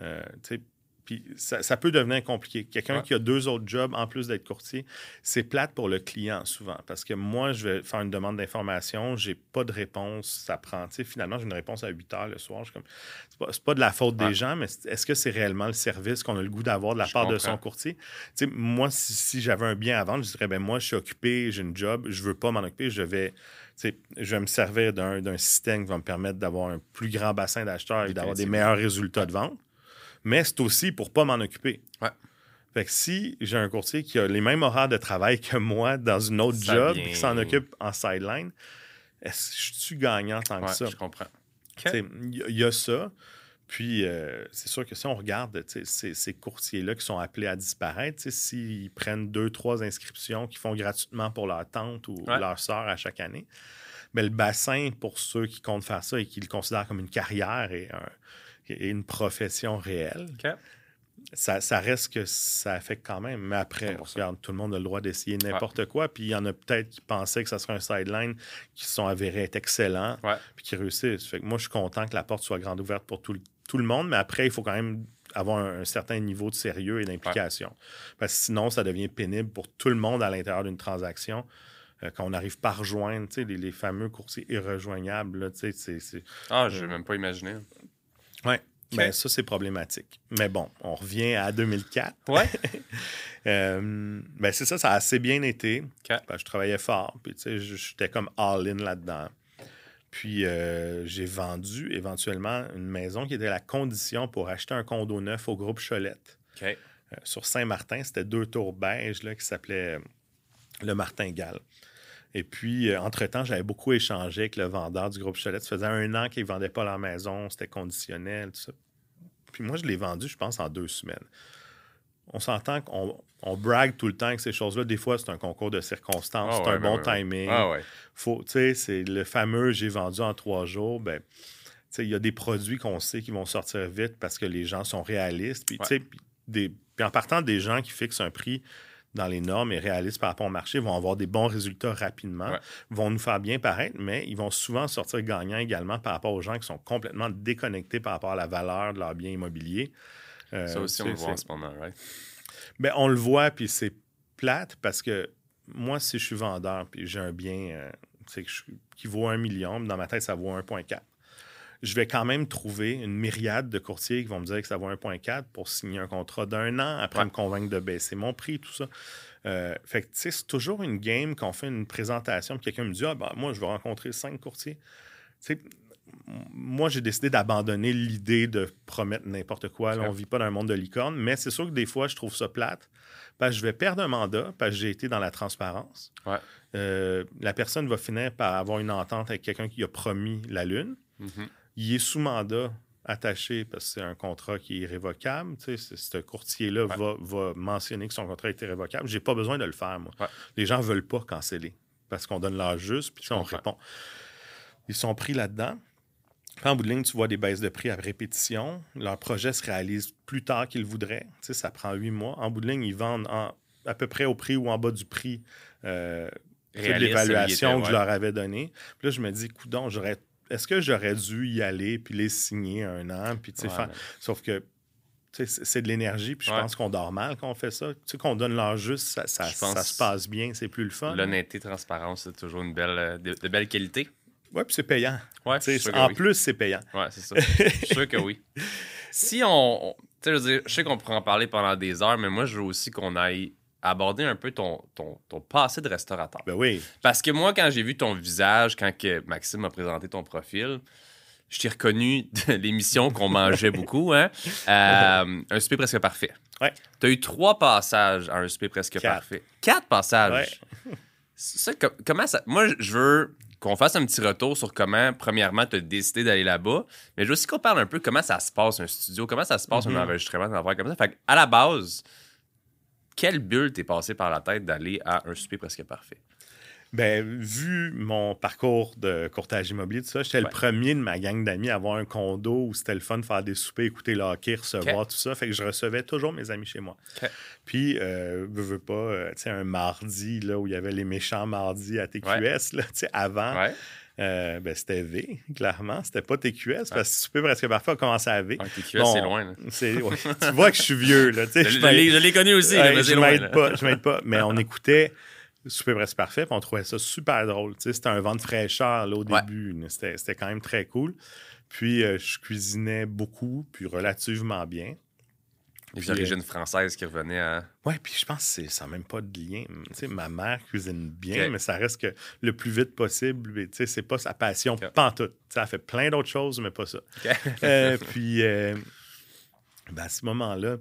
[SPEAKER 2] euh, tu sais, puis ça, peut devenir compliqué. Quelqu'un qui a deux autres jobs en plus d'être courtier, c'est plate pour le client souvent. Parce que moi, je vais faire une demande d'information, j'ai pas de réponse, ça prend. finalement, j'ai une réponse à 8 heures le soir. comme, c'est pas, pas, de la faute des gens, mais est-ce que c'est réellement le service qu'on a le goût d'avoir de la part de son courtier? moi, si, j'avais un bien à vendre, je dirais, ben moi, je suis occupé, j'ai une job, je veux pas m'en occuper, je vais je vais me servir d'un système qui va me permettre d'avoir un plus grand bassin d'acheteurs et d'avoir des meilleurs résultats de vente mais c'est aussi pour pas m'en occuper.
[SPEAKER 1] Ouais.
[SPEAKER 2] Fait que si j'ai un courtier qui a les mêmes horaires de travail que moi dans une autre job et qui s'en occupe en sideline, est-ce que je suis gagnant tant que ça?
[SPEAKER 1] Je comprends.
[SPEAKER 2] Il y, a ça. Puis, euh, c'est sûr que si on regarde ces, ces courtiers-là qui sont appelés à disparaître, s'ils prennent deux, trois inscriptions qu'ils font gratuitement pour leur tante ou leur soeur à chaque année, mais le bassin pour ceux qui comptent faire ça et qui le considèrent comme une carrière et un, et une profession réelle. Ça, reste que ça affecte quand même. Mais après, regarde, tout le monde a le droit d'essayer n'importe quoi. Puis il y en a peut-être qui pensaient que ça serait un sideline qui se sont avérés être excellents puis qui réussissent. Fait que moi, je suis content que la porte soit grande ouverte pour tout, tout le monde. Mais après, il faut quand même avoir un, certain niveau de sérieux et d'implication. Parce que sinon, ça devient pénible pour tout le monde à l'intérieur d'une transaction euh, quand on n'arrive pas à rejoindre les, les, fameux coursiers irrejoignables. Là,
[SPEAKER 1] ah, je n'ai même pas imaginé.
[SPEAKER 2] Oui. Ben, ça, c'est problématique. Mais bon, on revient à 2004.
[SPEAKER 1] Ouais.
[SPEAKER 2] euh, ben, c'est ça, ça a assez bien été. Ben, je travaillais fort. Puis, tu sais, j'étais comme all-in là-dedans. Puis, euh, j'ai vendu éventuellement une maison qui était la condition pour acheter un condo neuf au groupe Cholette.
[SPEAKER 1] Euh,
[SPEAKER 2] sur Saint-Martin, c'était deux tours beige là, qui s'appelait le Martingale. Et puis, euh, entre-temps, j'avais beaucoup échangé avec le vendeur du groupe Cholet. Ça faisait un an qu'ils ne vendaient pas leur maison, c'était conditionnel, tout ça. Puis moi, je l'ai vendu, je pense, en deux semaines. On s'entend qu'on on brague tout le temps avec ces choses-là. Des fois, c'est un concours de circonstances, ah c'est un bon timing.
[SPEAKER 1] Ah ouais.
[SPEAKER 2] Faut, c'est le fameux j'ai vendu en trois jours. Ben, il y a des produits qu'on sait qui vont sortir vite parce que les gens sont réalistes. Puis, puis en partant des gens qui fixent un prix dans les normes et réalistes par rapport au marché vont avoir des bons résultats rapidement, vont nous faire bien paraître, mais ils vont souvent sortir gagnants également par rapport aux gens qui sont complètement déconnectés par rapport à la valeur de leur bien immobilier.
[SPEAKER 1] Euh, ça aussi, on le voit en ce moment, right?
[SPEAKER 2] Ben, on le voit, puis c'est plate parce que moi, si je suis vendeur, puis j'ai un bien euh, qui vaut un million, dans ma tête, ça vaut 1,4 je vais quand même trouver une myriade de courtiers qui vont me dire que ça vaut 1,4 pour signer un contrat d'un an, après me convaincre de baisser mon prix, tout ça. Euh, fait que, c'est toujours une game qu'on fait une présentation, puis quelqu'un me dit Ah, ben, moi, je vais rencontrer cinq courtiers. sais, moi, j'ai décidé d'abandonner l'idée de promettre n'importe quoi. on ne vit pas dans un monde de licorne, mais c'est sûr que des fois, je trouve ça plate parce que je vais perdre un mandat parce que j'ai été dans la transparence. Euh, la personne va finir par avoir une entente avec quelqu'un qui a promis la Lune. Mm-hmm il est sous mandat attaché parce que c'est un contrat qui est irrévocable. Tu sais, ce courtier-là va, mentionner que son contrat est irrévocable. J'ai pas besoin de le faire, moi. Les gens veulent pas canceller parce qu'on donne l'âge juste, puis on répond. Ils sont pris là-dedans. En bout de ligne, tu vois des baisses de prix à répétition. Leur projet se réalise plus tard qu'ils voudraient. Tu sais, ça prend huit mois. En bout de ligne, ils vendent à peu près au prix ou en bas du prix euh, de l'évaluation que je leur avais donné. Puis là, je me dis, coudon, j'aurais est-ce que j'aurais dû y aller puis les signer un an puis faire... sauf que c'est de l'énergie, puis je pense qu'on dort mal quand on fait ça. Tu sais, qu'on donne l'heure juste, ça, ça, se passe bien, c'est plus le fun.
[SPEAKER 1] L'honnêteté, transparence, c'est toujours une belle, euh, de, belles qualités.
[SPEAKER 2] Oui, puis c'est payant. Ouais, en plus, c'est payant.
[SPEAKER 1] Oui, c'est ça. je suis sûr que oui. Si on. tu sais, je, je sais qu'on pourrait en parler pendant des heures, mais moi, je veux aussi qu'on aille aborder un peu ton, ton, ton, passé de restaurateur.
[SPEAKER 2] Ben oui.
[SPEAKER 1] Parce que moi, quand j'ai vu ton visage, quand que Maxime m'a présenté ton profil, je t'ai reconnu de l'émission qu'on mangeait beaucoup, hein? Euh, un souper presque parfait.
[SPEAKER 2] Ouais.
[SPEAKER 1] Tu as eu trois passages à un souper presque parfait. Quatre passages. Ouais. Ça, comment ça. Moi, je veux qu'on fasse un petit retour sur comment, premièrement, tu as décidé d'aller là-bas, mais je veux aussi qu'on parle un peu comment ça se passe un studio, comment ça se passe un mm-hmm. enregistrement, un affaire comme ça. Fait à la base, quelle bulle t'es passé par la tête d'aller à un souper presque parfait?
[SPEAKER 2] Ben, vu mon parcours de courtage immobilier, tout ça, j'étais le premier de ma gang d'amis à avoir un condo où c'était le fun de faire des soupers, écouter le hockey, recevoir tout ça. Fait que je recevais toujours mes amis chez moi. Puis, euh, veux, veux pas, euh, tu sais, un mardi, là, où il y avait les méchants mardis à TQS, là, tu sais, avant. Euh, ben, c'était V, clairement. C'était pas TQS, parce que tu peux presque parfois commencer à V.
[SPEAKER 1] Ah, TQS, c'est loin. Là.
[SPEAKER 2] tu vois que je suis vieux. Là,
[SPEAKER 1] je, je l'ai connu aussi. mais
[SPEAKER 2] je m'aide pas, je m'aide pas. Mais on écoutait Super Presque Parfait, on trouvait ça super drôle. C'était un vent de fraîcheur là, au début. C'était quand même très cool. Puis euh, je cuisinais beaucoup, puis relativement bien.
[SPEAKER 1] Les origines françaises qui revenaient à.
[SPEAKER 2] Oui, puis je pense que ça n'a même pas de lien. sais, ma mère cuisine bien, mais ça reste que le plus vite possible. C'est pas sa passion, okay. pantoute. Ça a fait plein d'autres choses, mais pas ça. Euh, puis euh, ben, à ce moment-là,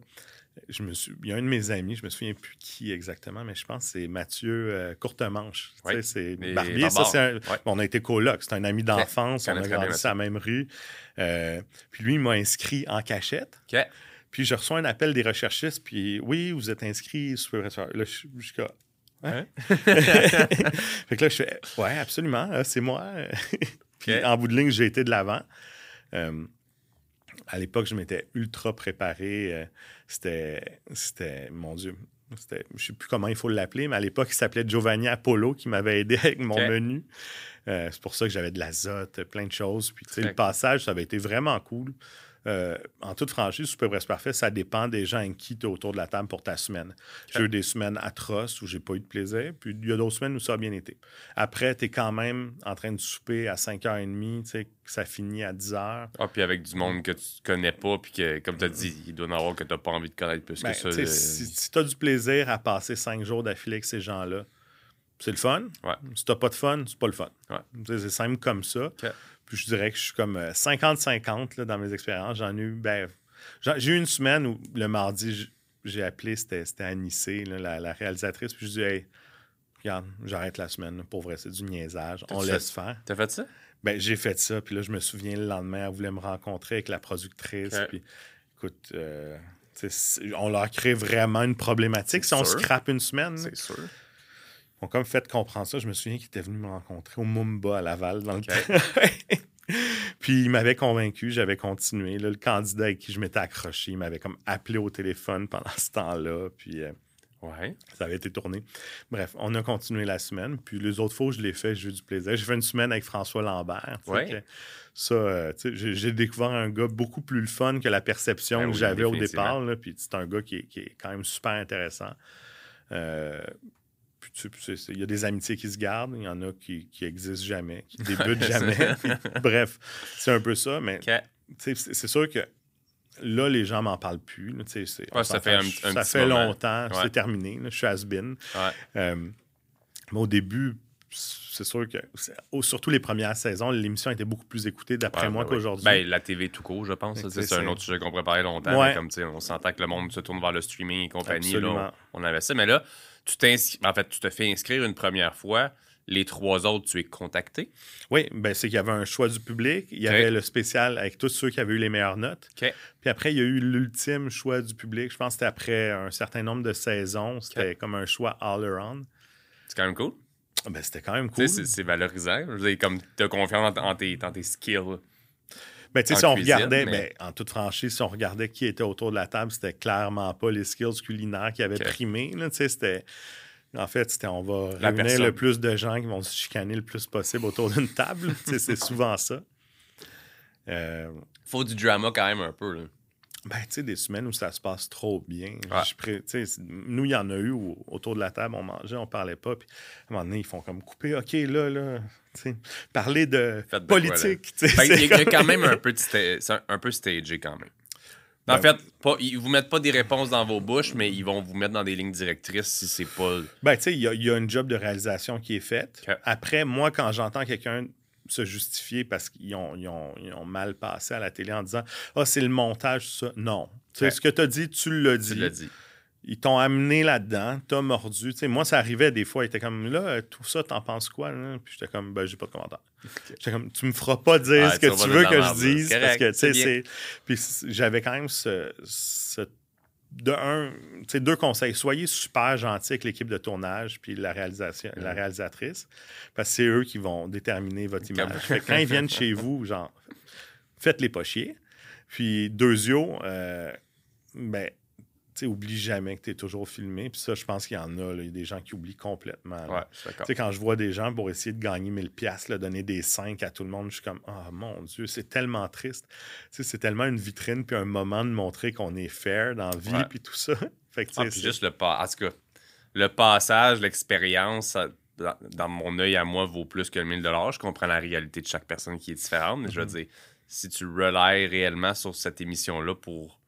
[SPEAKER 2] je me suis... il y a un de mes amis, je me souviens plus qui exactement, mais je pense que c'est Mathieu euh, Courtemanche. C'est Barbier. Ça, On a été coloc. C'est un ami d'enfance. On a grandi sur la même rue. puis lui, il m'a inscrit en cachette. Puis je reçois un appel des recherchistes, puis oui, vous êtes inscrit sur Là, je suis hein? hein? fait que là, je fais Ouais, absolument, c'est moi. puis en bout de ligne, j'ai été de l'avant. Euh, à l'époque, je m'étais ultra préparé. Euh, c'était, c'était, mon Dieu, c'était, je sais plus comment il faut l'appeler, mais à l'époque, il s'appelait Giovanni Apollo qui m'avait aidé avec mon menu. Euh, c'est pour ça que j'avais de l'azote, plein de choses. Puis, tu sais, le passage, ça avait été vraiment cool. Euh, en toute franchise, Super Presque Parfait, ça dépend des gens avec qui tu es autour de la table pour ta semaine. J'ai eu des semaines atroces où j'ai pas eu de plaisir, puis il y a d'autres semaines où ça a bien été. Après, tu es quand même en train de souper à 5h30, tu sais, ça finit à 10h.
[SPEAKER 1] Ah, puis avec du monde que tu connais pas, puis que, comme tu as dit, il doit en avoir que tu n'as pas envie de connaître plus que ben, ça.
[SPEAKER 2] Si, tu as du plaisir à passer 5 jours d'affilée avec ces gens-là, c'est le fun. Ouais. Si t'as pas de fun, c'est pas le fun. C'est simple comme ça je dirais que je suis comme 50-50 euh, dans mes expériences. J'en ai eu, ben, j'ai eu une semaine où le mardi, j'ai appelé, c'était Anissé, la, réalisatrice, puis je dis, hey, regarde, j'arrête la semaine, pour vrai, c'est du niaisage, on laisse faire.
[SPEAKER 1] T'as fait ça?
[SPEAKER 2] Ben, j'ai fait ça, puis là, je me souviens le lendemain, elle voulait me rencontrer avec la productrice, puis écoute, euh, on leur crée vraiment une problématique si on scrape une semaine.
[SPEAKER 1] C'est sûr.
[SPEAKER 2] On comme fait comprendre ça. Je me souviens qu'il était venu me rencontrer au Mumba à Laval dans le Puis il m'avait convaincu, j'avais continué. le candidat avec qui je m'étais accroché, il m'avait comme appelé au téléphone pendant ce temps-là. Puis euh,
[SPEAKER 1] ouais.
[SPEAKER 2] ça avait été tourné. Bref, on a continué la semaine. Puis les autres fois, je l'ai fait, j'ai eu du plaisir. J'ai fait une semaine avec François Lambert.
[SPEAKER 1] Ouais.
[SPEAKER 2] ça, euh, j'ai découvert un gars beaucoup plus fun que la perception ben que j'avais au départ. Puis c'est un gars qui est, qui est, quand même super intéressant. Euh, il y a des amitiés qui se gardent, il y en a qui, qui existent jamais, qui débutent jamais. bref, c'est un peu ça, mais c'est sûr que là, les gens m'en parlent plus.
[SPEAKER 1] ça fait,
[SPEAKER 2] ça fait longtemps, c'est terminé. je suis has-been. Euh, mais au début, c'est sûr que, surtout les premières saisons, l'émission était beaucoup plus écoutée d'après moi qu'aujourd'hui.
[SPEAKER 1] Ben, la TV tout court, je pense. C'est un autre sujet qu'on préparait longtemps. Comme, on s'entend que le monde se tourne vers le streaming et compagnie. on avait ça. Mais là, tu en fait, tu te fais inscrire une première fois. Les trois autres, tu es contacté?
[SPEAKER 2] Oui, ben c'est qu'il y avait un choix du public. Il y avait le spécial avec tous ceux qui avaient eu les meilleures notes. Puis après, il y a eu l'ultime choix du public. Je pense que c'était après un certain nombre de saisons. C'était comme un choix all around.
[SPEAKER 1] C'est quand même cool.
[SPEAKER 2] Ben, c'était quand même cool.
[SPEAKER 1] C'est valorisant. comme tu as confiance en, tes, en tes skills.
[SPEAKER 2] Ben, tu sais, si on regardait, ben, en toute franchise, si on regardait qui était autour de la table, c'était clairement pas les skills culinaires qui avaient primé. Tu sais, c'était. En fait, c'était on va réunir le plus de gens qui vont se chicaner le plus possible autour d'une table. c'est souvent ça.
[SPEAKER 1] Euh... Faut du drama quand même un peu. Là.
[SPEAKER 2] Ben, tu sais, des semaines où ça se passe trop bien. nous, il y en a eu autour de la table, on mangeait, on parlait pas. Puis à un moment donné, ils font comme couper, OK, là, là. Parler de, politique.
[SPEAKER 1] Ben, il y, a quand même un peu, un peu stagé quand même. En ben, fait, pas, ils vous mettent pas des réponses dans vos bouches, mais ils vont vous mettre dans des lignes directrices si c'est pas.
[SPEAKER 2] Ben, tu sais, il y, y, a une job de réalisation qui est faite. Après, moi, quand j'entends quelqu'un se justifier parce qu'ils ont, ils ont, mal passé à la télé en disant Ah, c'est le montage, ça. Non. Ce que tu as dit, tu l'as dit.
[SPEAKER 1] dit.
[SPEAKER 2] Ils t'ont amené là-dedans, t'as mordu. moi, ça arrivait des fois, ils étaient comme là, tout ça, t'en penses quoi? Puis j'étais comme, ben, j'ai pas de commentaire. J'étais comme, tu me feras pas dire ce que tu veux que je dise. parce que, tu sais, c'est. Puis j'avais quand même ce, ce de un, deux conseils. Soyez super gentil avec l'équipe de tournage puis la, réalisation, la réalisatrice, parce que c'est eux qui vont déterminer votre image. quand ils viennent chez vous, genre, faites-les pas chier. Puis, deuxio, euh, ben, sais, oublie jamais que tu es toujours filmé. Puis ça, je pense qu'il y en a. Il y a des gens qui oublient complètement.
[SPEAKER 1] Ouais,
[SPEAKER 2] quand je vois des gens pour essayer de gagner 1000 pièces, donner des 5 à tout le monde, je suis comme, oh mon Dieu, c'est tellement triste. C'est tellement une vitrine puis un moment de montrer qu'on est fair dans la vie
[SPEAKER 1] Ouais.
[SPEAKER 2] puis tout ça. fait que,
[SPEAKER 1] Ah, puis juste le pas. En tout cas, le passage, l'expérience, ça- dans, mon œil à moi, vaut plus que le 1000 Je comprends la réalité de chaque personne qui est différente, mais je veux
[SPEAKER 2] Mhm.
[SPEAKER 1] dire, si tu relies réellement sur cette émission-là pour.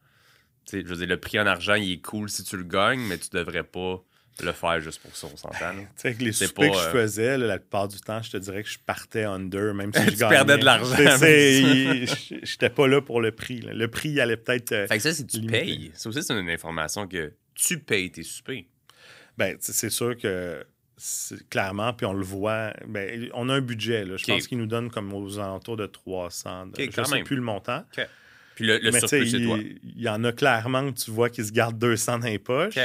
[SPEAKER 1] Je veux dire, le prix en argent, il est cool si tu le gagnes, mais tu devrais pas le faire juste pour ça, on s'entend.
[SPEAKER 2] Tu sais, avec les
[SPEAKER 1] C'est
[SPEAKER 2] soupers
[SPEAKER 1] pas,
[SPEAKER 2] que je
[SPEAKER 1] euh,
[SPEAKER 2] faisais, là, la plupart du temps, je te dirais que je partais under, même si je
[SPEAKER 1] Tu
[SPEAKER 2] gagnais.
[SPEAKER 1] perdais de l'argent.
[SPEAKER 2] J'étais pas là pour le prix. là. Le prix, il allait peut-être. euh,
[SPEAKER 1] Fait que ça, c'est tu payes. Ça aussi, c'est une information que tu payes tes soupers.
[SPEAKER 2] Ben, c'est sûr que clairement, puis on le voit, ben, on a un budget. Là. Je pense qu'il nous donne comme aux alentours de 300.
[SPEAKER 1] Ok,
[SPEAKER 2] je
[SPEAKER 1] quand
[SPEAKER 2] sais
[SPEAKER 1] même.
[SPEAKER 2] plus le montant.
[SPEAKER 1] Puis le, le
[SPEAKER 2] mais
[SPEAKER 1] surplus, c'est toi.
[SPEAKER 2] il, y en a clairement que tu vois qui se gardent 200 dans les poches.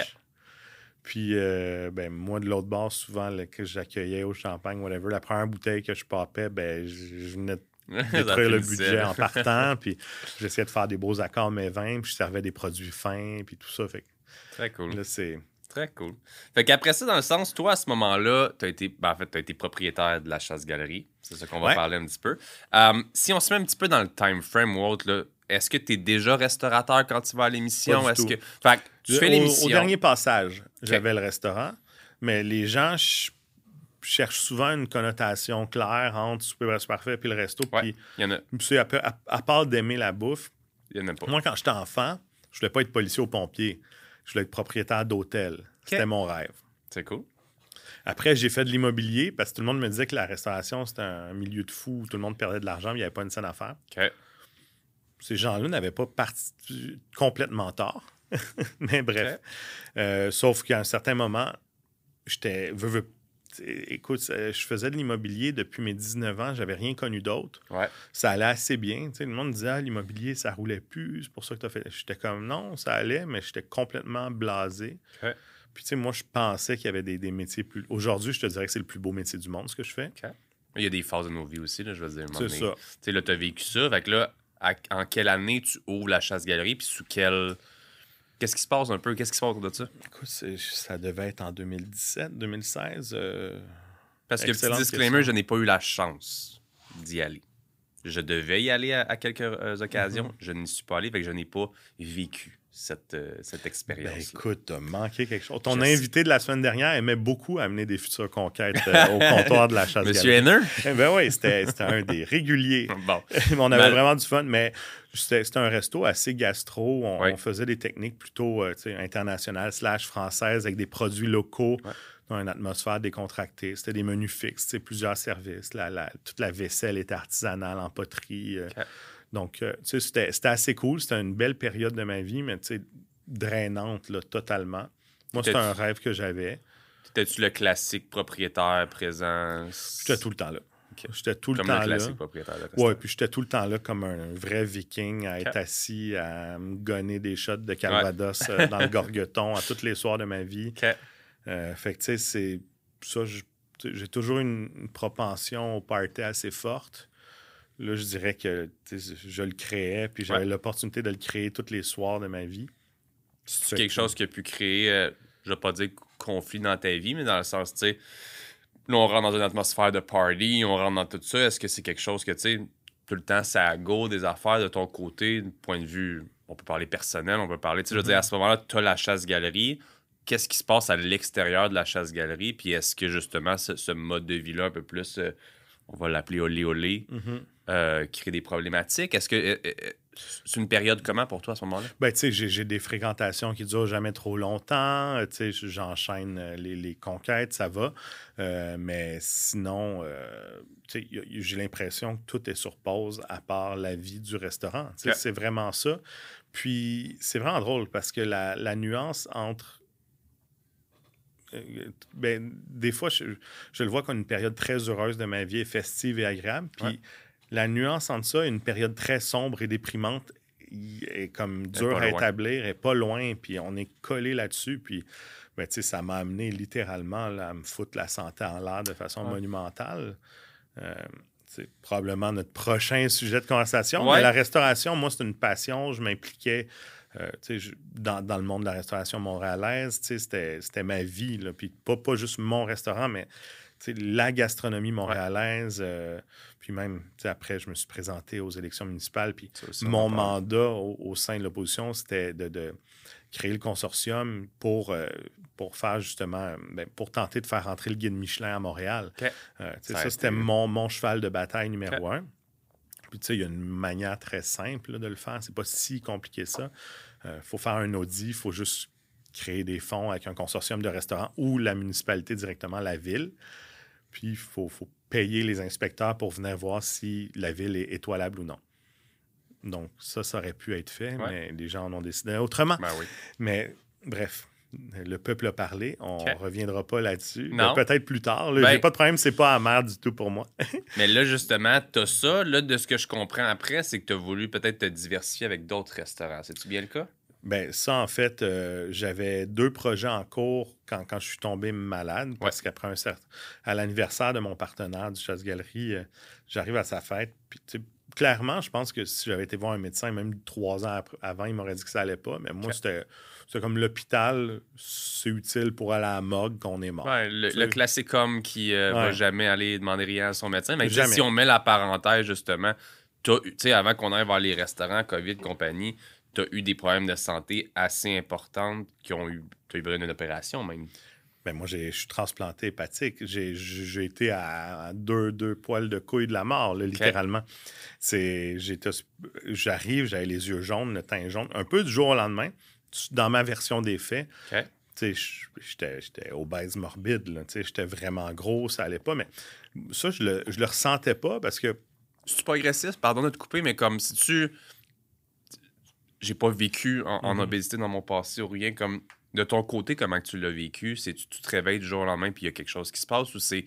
[SPEAKER 2] Puis, euh, ben, moi, de l'autre bord, souvent, là, que j'accueillais au champagne, whatever, la première bouteille que je papais, ben, je, je venais de détruire le budget en partant. puis, j'essayais de faire des beaux accords mes vins, puis je servais des produits fins, puis tout ça. Fait
[SPEAKER 1] Très cool.
[SPEAKER 2] là, c'est.
[SPEAKER 1] Très cool. Fait qu'après ça, dans le sens, toi, à ce moment-là, tu as été, ben, en fait, t'as été propriétaire de la chasse-galerie. C'est ça qu'on va
[SPEAKER 2] Ouais.
[SPEAKER 1] parler un petit peu. Euh, si on se met un petit peu dans le time frame ou autre, là, est-ce que tu es déjà restaurateur quand tu vas à l'émission? Est-ce que. Fait que tu fais
[SPEAKER 2] Au-
[SPEAKER 1] l'émission.
[SPEAKER 2] Au, dernier passage, j'avais le restaurant, mais les gens ch- cherchent souvent une connotation claire entre Super Parfait puis le resto.
[SPEAKER 1] Ouais.
[SPEAKER 2] Puis,
[SPEAKER 1] Il y en a,
[SPEAKER 2] à, à- à part d'aimer la bouffe,
[SPEAKER 1] il y en a pas.
[SPEAKER 2] moi, quand j'étais enfant, je voulais pas être policier ou pompier. Je voulais être propriétaire d'hôtel. C'était mon rêve.
[SPEAKER 1] C'est cool.
[SPEAKER 2] Après, j'ai fait de l'immobilier parce que tout le monde me disait que la restauration, c'était un milieu de fou où tout le monde perdait de l'argent, il n'y avait pas une scène à faire.
[SPEAKER 1] OK.
[SPEAKER 2] Ces gens-là n'avaient pas parti- complètement tort. Mais bref. Euh, sauf qu'à un certain moment, j'étais. veux, veux- t'sais, Écoute, euh, je faisais de l'immobilier depuis mes 19 ans, j'avais rien connu d'autre.
[SPEAKER 1] Ouais.
[SPEAKER 2] Ça allait assez bien. t'sais, Le monde disait, ah, l'immobilier, ça roulait plus, c'est pour ça que tu as fait. J'étais comme, non, ça allait, mais j'étais complètement blasé. Puis, tu sais, moi, je pensais qu'il y avait des, des métiers plus. Aujourd'hui, je te dirais que c'est le plus beau métier du monde, ce que je fais.
[SPEAKER 1] Il y a des phases de nos vies aussi, là, je veux dire.
[SPEAKER 2] C'est ça.
[SPEAKER 1] Tu sais, là, tu as vécu ça. Fait que là, à- en quelle année tu ouvres la chasse-galerie? Puis sous quelle. Qu'est-ce qui se passe un peu? Qu'est-ce qui se passe autour de ça?
[SPEAKER 2] Écoute, ça devait être en 2017, 2016. euh,
[SPEAKER 1] Parce que, petit disclaimer,
[SPEAKER 2] question.
[SPEAKER 1] je n'ai pas eu la chance d'y aller. Je devais y aller à, à quelques euh, occasions.
[SPEAKER 2] Mm-hmm.
[SPEAKER 1] Je n'y suis pas allé, fait que je n'ai pas vécu cette, euh,
[SPEAKER 2] Ben
[SPEAKER 1] expérience.
[SPEAKER 2] écoute, t'as manqué quelque chose. Ton
[SPEAKER 1] Je sais.
[SPEAKER 2] invité de la semaine dernière aimait beaucoup amener des futures conquêtes euh, au comptoir de la chasse
[SPEAKER 1] Monsieur Henner?
[SPEAKER 2] Ben oui, c'était un des réguliers.
[SPEAKER 1] Bon.
[SPEAKER 2] on avait vraiment du fun, mais c'était un resto assez gastro. On, on faisait des techniques plutôt euh, internationales slash françaises avec des produits locaux
[SPEAKER 1] Ouais.
[SPEAKER 2] dans une atmosphère décontractée. C'était des menus fixes, plusieurs services. La- la- toute la vaisselle était artisanale en poterie. Donc, euh, tu sais, c'était assez cool. C'était une belle période de ma vie, mais tu sais, drainante là, totalement. Moi, c'était un rêve que j'avais.
[SPEAKER 1] T'étais-tu le classique propriétaire présent?
[SPEAKER 2] J'étais tout le temps là. J'étais tout le temps
[SPEAKER 1] le
[SPEAKER 2] là.
[SPEAKER 1] classique propriétaire de
[SPEAKER 2] Ouais, puis j'étais tout le temps là comme un, un vrai viking à être assis, à me gonner des shots de Calvados euh, dans le gorgeton à tous les soirs de ma vie.
[SPEAKER 1] OK.
[SPEAKER 2] Euh, fait que, tu sais, c'est ça, j'ai toujours une, une propension au party assez forte. Là, je dirais que je le créais, puis j'avais
[SPEAKER 1] Ouais.
[SPEAKER 2] l'opportunité de le créer tous les soirs de ma vie.
[SPEAKER 1] C'est quelque
[SPEAKER 2] que-
[SPEAKER 1] chose qui a pu créer, euh, je vais pas dire conflit dans ta vie, mais dans le sens, tu sais, là, on rentre dans une atmosphère de party, on rentre dans tout ça. Est-ce que c'est quelque chose que, tu sais, tout le temps, ça go des affaires de ton côté, du point de vue, on peut parler personnel, on peut parler, tu sais, je veux dire, à ce moment-là, tu as la chasse-galerie. Qu'est-ce qui se passe à l'extérieur de la chasse-galerie? Puis est-ce que, justement, ce, ce mode de vie-là, un peu plus, euh, on va l'appeler olé olé, euh, crée des problématiques? Est-ce que euh, euh, c'est une période comment pour toi à ce moment-là?
[SPEAKER 2] Ben, tu sais, j'ai, des fréquentations qui durent jamais trop longtemps. Tu sais, j'enchaîne les, les conquêtes, ça va. Euh, mais sinon, tu sais, j'ai l'impression que tout est sur pause à part la vie du restaurant. C'est vraiment ça. Puis, c'est vraiment drôle parce que la, la nuance entre. Euh, ben, des fois, je, je le vois comme une période très heureuse de ma vie festive et agréable. Puis,
[SPEAKER 1] Ouais.
[SPEAKER 2] la nuance entre ça et une période très sombre et déprimante est comme dur
[SPEAKER 1] pas
[SPEAKER 2] à établir, est pas loin, puis on est collé là-dessus, puis ben, ça m'a amené littéralement là, à me foutre la santé en l'air de façon
[SPEAKER 1] Ouais.
[SPEAKER 2] monumentale. Euh, c'est probablement notre prochain sujet de conversation.
[SPEAKER 1] Ouais.
[SPEAKER 2] Mais la restauration, moi, c'est une passion. Je m'impliquais euh, dans, dans, le monde de la restauration montréalaise, c'était ma vie. Là, puis pas, pas juste mon restaurant, mais la gastronomie montréalaise. Euh, puis même, après, je me suis présenté aux élections municipales. Puis mon mandat au, sein de l'opposition, c'était de, créer le consortium pour, euh, pour faire justement, ben, pour tenter de faire rentrer le guide Michelin à Montréal. ça, c'était mon, mon, cheval de bataille numéro un. Puis, tu sais, il y a une manière très simple de le faire. C'est pas si compliqué ça. Il euh, faut faire un audit, il faut juste créer des fonds avec un consortium de restaurants ou la municipalité directement, la ville. Puis, il faut, payer les inspecteurs pour venir voir si la ville est étoilable ou non. Donc, ça, ça aurait pu être fait, mais les gens en ont décidé autrement.
[SPEAKER 1] Ben oui.
[SPEAKER 2] Mais bref, le peuple a parlé. On ne reviendra pas là-dessus. Peut-être plus tard. J'ai ben- pas de problème, c'est pas amer du tout pour moi.
[SPEAKER 1] mais là, justement, tu as ça. Là, de ce que je comprends après, c'est que tu as voulu peut-être te diversifier avec d'autres restaurants. C'est-tu bien le cas?
[SPEAKER 2] Ben ça, en fait, euh, j'avais deux projets en cours quand, quand je suis tombé malade, parce qu'après un certain... à l'anniversaire de mon partenaire du Chasse-Galerie, euh, j'arrive à sa fête, puis clairement, je pense que si j'avais été voir un médecin, même trois ans avant, il m'aurait dit que ça allait pas, mais moi, c'était c'est comme l'hôpital, c'est utile pour aller à la morgue qu'on est mort.
[SPEAKER 1] le, classique homme qui ne euh, va jamais aller demander rien à son médecin. Mais si on met la parenthèse, justement, tu sais, avant qu'on aille voir les restaurants, COVID, compagnie, tu as eu des problèmes de santé assez importants qui ont eu. Tu as eu besoin d'une opération même.
[SPEAKER 2] Ben moi, je suis transplanté hépatique. J'ai été à deux, deux poils de couille de la mort, littéralement. J'arrive, j'avais les yeux jaunes, le teint jaune, un peu du jour au lendemain dans ma version des faits, j'étais obèse morbide. J'étais vraiment gros, ça allait pas. Mais ça, je le, le ressentais pas parce que.
[SPEAKER 1] C'est pas agressif, pardon de te couper, mais comme si tu. J'ai pas vécu en, mm-hmm. obésité dans mon passé ou rien. Comme de ton côté, comment tu l'as vécu? C'est tu, tu te réveilles du jour au lendemain puis il y a quelque chose qui se passe ou c'est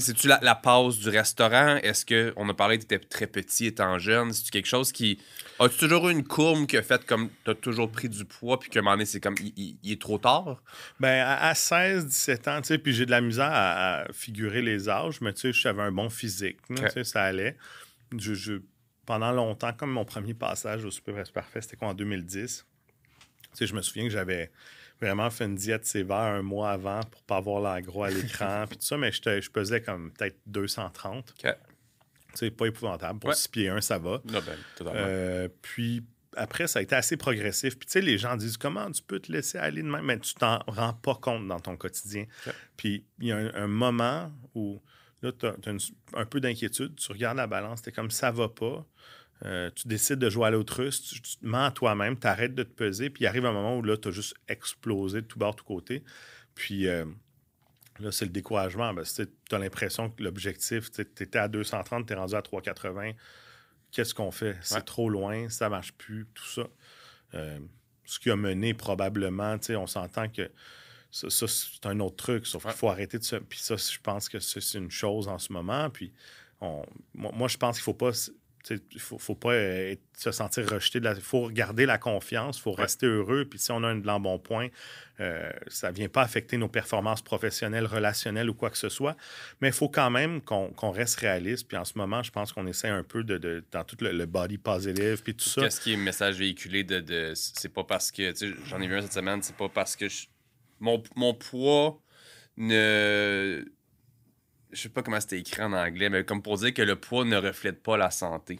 [SPEAKER 1] c'est-tu la, la, pause du restaurant? Est-ce que on a parlé que tu étais très petit étant jeune? C'est-tu quelque chose qui. As-tu toujours eu une courbe qui a fait comme tu as toujours pris du poids puis qu'à un moment donné, c'est comme il, est trop tard?
[SPEAKER 2] Ben à, 16, 17 ans, tu sais, puis j'ai de la misère à, figurer les âges, mais tu sais, j'avais un bon physique. tu sais, ça allait. Je, pendant longtemps, comme mon premier passage au Super Parfait, c'était quoi en 2010? Tu sais, je me souviens que j'avais vraiment fait une diète sévère un mois avant pour pas avoir l'air gros à l'écran, puis tout ça, mais je pesais comme peut-être 230. OK. C'est pas épouvantable. Pour 6 pieds 1, ça va.
[SPEAKER 1] ben,
[SPEAKER 2] euh, puis après, ça a été assez progressif. Puis tu sais, les gens disent comment tu peux te laisser aller de même, mais tu t'en rends pas compte dans ton quotidien. Puis il y a un, moment où là, tu as, un peu d'inquiétude, tu regardes la balance, tu es comme ça va pas. Euh, tu décides de jouer à l'autruche, tu, tu, te mens à toi-même, tu arrêtes de te peser, puis il arrive un moment où là, tu as juste explosé de tout bord, de tout côté. Puis euh, là, c'est le découragement. Tu as l'impression que l'objectif, tu étais à 230, tu es rendu à 380. Qu'est-ce qu'on fait? C'est trop loin, ça marche plus, tout ça. Euh, ce qui a mené probablement, on s'entend que ça, c'est un autre truc, sauf qu'il faut arrêter de ça. Puis ça, je pense que c'est une chose en ce moment. Puis on, moi, je pense qu'il ne faut pas il ne faut, pas euh, se sentir rejeté. Il faut garder la confiance, il faut rester heureux. Puis si on a un blanc bon point, euh, ça ne vient pas affecter nos performances professionnelles, relationnelles ou quoi que ce soit. Mais il faut quand même qu'on reste réaliste. Puis en ce moment, je pense qu'on essaie un peu de, dans tout le, body positive puis tout ça.
[SPEAKER 1] Qu'est-ce qui est message véhiculé de, de c'est pas parce que j'en ai vu un cette semaine, c'est pas parce que mon, mon poids ne je sais pas comment c'était écrit en anglais, mais comme pour dire que le poids ne reflète pas la santé.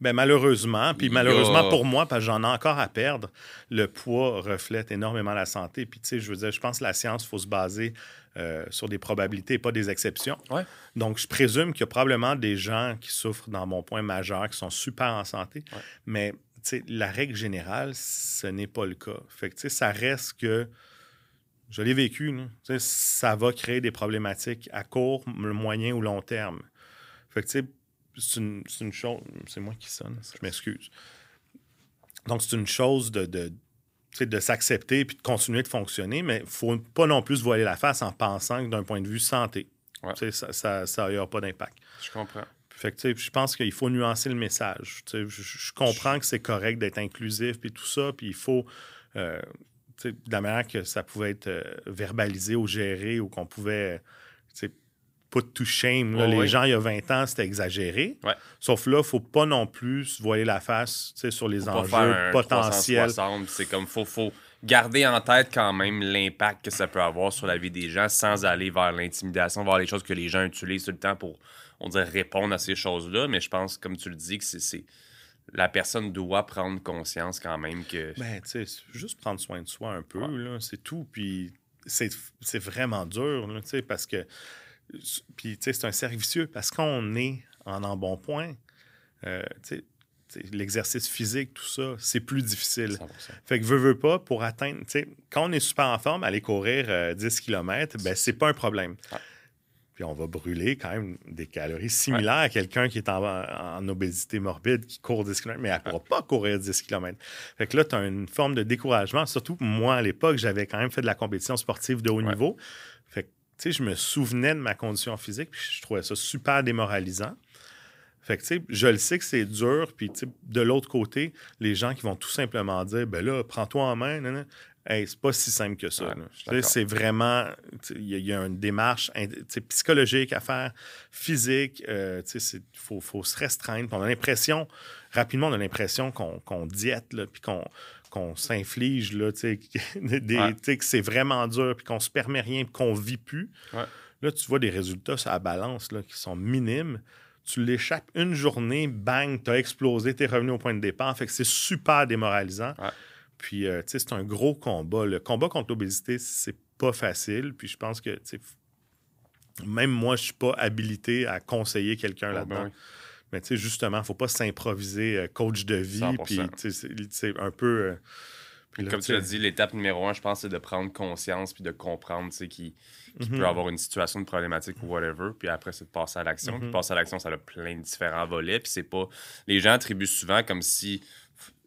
[SPEAKER 2] Ben malheureusement, puis malheureusement pour moi, parce que j'en ai encore à perdre, le poids reflète énormément la santé. Puis tu sais, je veux dire, je pense que la science, il faut se baser euh, sur des probabilités et pas des exceptions. Donc, je présume qu'il y a probablement des gens qui souffrent dans mon point majeur, qui sont super en santé, mais tu sais, la règle générale, ce n'est pas le cas. Fait que tu sais, ça reste que je l'ai vécu. Ça va créer des problématiques à court, moyen ou long terme. Fait que, c'est une, chose. C'est moi qui sonne, je m'excuse. Donc, c'est une chose de, de, de s'accepter puis de continuer de fonctionner, mais il ne faut pas non plus voiler la face en pensant que d'un point de vue santé, ça n'y aura pas d'impact.
[SPEAKER 1] Je comprends.
[SPEAKER 2] Fait que, je pense qu'il faut nuancer le message. Je, je, comprends que c'est correct d'être inclusif puis tout ça, puis il faut. Euh, de la manière que ça pouvait être euh, verbalisé ou géré ou qu'on pouvait put to shame. les gens, il y a 20 ans, c'était exagéré. Sauf là, il ne faut pas non plus se voiler la face sur les enjeux potentiels.
[SPEAKER 1] C'est comme, faut, faut garder en tête quand même l'impact que ça peut avoir sur la vie des gens sans aller vers l'intimidation, vers les choses que les gens utilisent tout le temps pour, on dirait, répondre à ces choses-là. Mais je pense, comme tu le dis, que c'est la personne doit prendre conscience quand même que.
[SPEAKER 2] Ben, tu sais, juste prendre soin de soi un peu, là, c'est tout. Puis c'est vraiment dur, tu sais, parce que. Puis, tu sais, c'est un servicieux parce qu'on est en embonpoint. Euh, tu sais, l'exercice physique, tout ça, c'est plus difficile. Fait que veux, veux pas, pour atteindre, tu sais, quand on est super en forme, aller courir 10 km, ben c'est pas un problème puis on va brûler quand même des calories similaires à quelqu'un qui est en, obésité morbide, qui court 10 km, mais elle ne pourra pas courir 10 km. Fait que là, tu as une forme de découragement. Surtout, moi, à l'époque, j'avais quand même fait de la compétition sportive de haut niveau. Fait que, tu sais, je me souvenais de ma condition physique, puis je trouvais ça super démoralisant. Fait que, tu sais, je le sais que c'est dur, puis, de l'autre côté, les gens qui vont tout simplement dire, ben là, prends-toi en main, Hey, c'est pas si simple que ça. c'est vraiment. Il y, a une démarche psychologique à faire, physique. Euh, il faut, faut, se restreindre. On a l'impression, rapidement, on a l'impression qu'on diète, puis qu'on qu'on s'inflige, que c'est vraiment dur, puis qu'on se permet rien, puis qu'on vit plus. Là, tu vois des résultats sur la balance là, qui sont minimes. Tu l'échappes une journée, bang, tu as explosé, tu es revenu au point de départ. Fait que c'est super démoralisant. Puis, euh, tu sais, c'est un gros combat. Le combat contre l'obésité, c'est pas facile. Puis, je pense que, même moi, je suis pas habilité à conseiller quelqu'un ah, là-dedans. Ben Mais, tu sais, justement, faut pas s'improviser euh, coach de vie. Puis, c'est un peu. Euh,
[SPEAKER 1] comme tu l'as dit, l'étape numéro un, je pense, c'est de prendre conscience puis de comprendre qu'il qui peut mhm. avoir une situation de problématique ou whatever. Puis après, c'est de passer à l'action. Puis mhm. passer à l'action, ça a plein de différents volets. Puis c'est pas. Les gens attribuent souvent comme si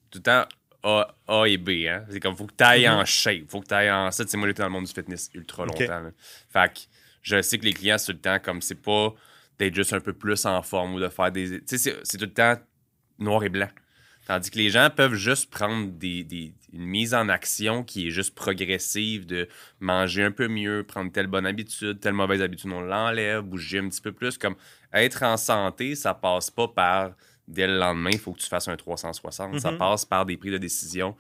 [SPEAKER 1] tout le temps a, A et B. Hein? C'est comme, faut que tu ailles en mhm. shape, faut que tu ailles en. Ça, c'est moi, j'étais dans le monde du fitness ultra longtemps. Fait que je sais que les clients, tout le temps, comme c'est pas d'être juste un peu plus en forme ou de faire des. Tu sais, c'est tout le temps noir et blanc. Tandis que les gens peuvent juste prendre des, une mise en action qui est juste progressive de manger un peu mieux, prendre telle bonne habitude, telle mauvaise habitude, on l'enlève, bouger un petit peu plus. Comme être en santé, ça passe pas par dès le lendemain, il faut que tu fasses un 360. Ça mhm. passe par des prises de décision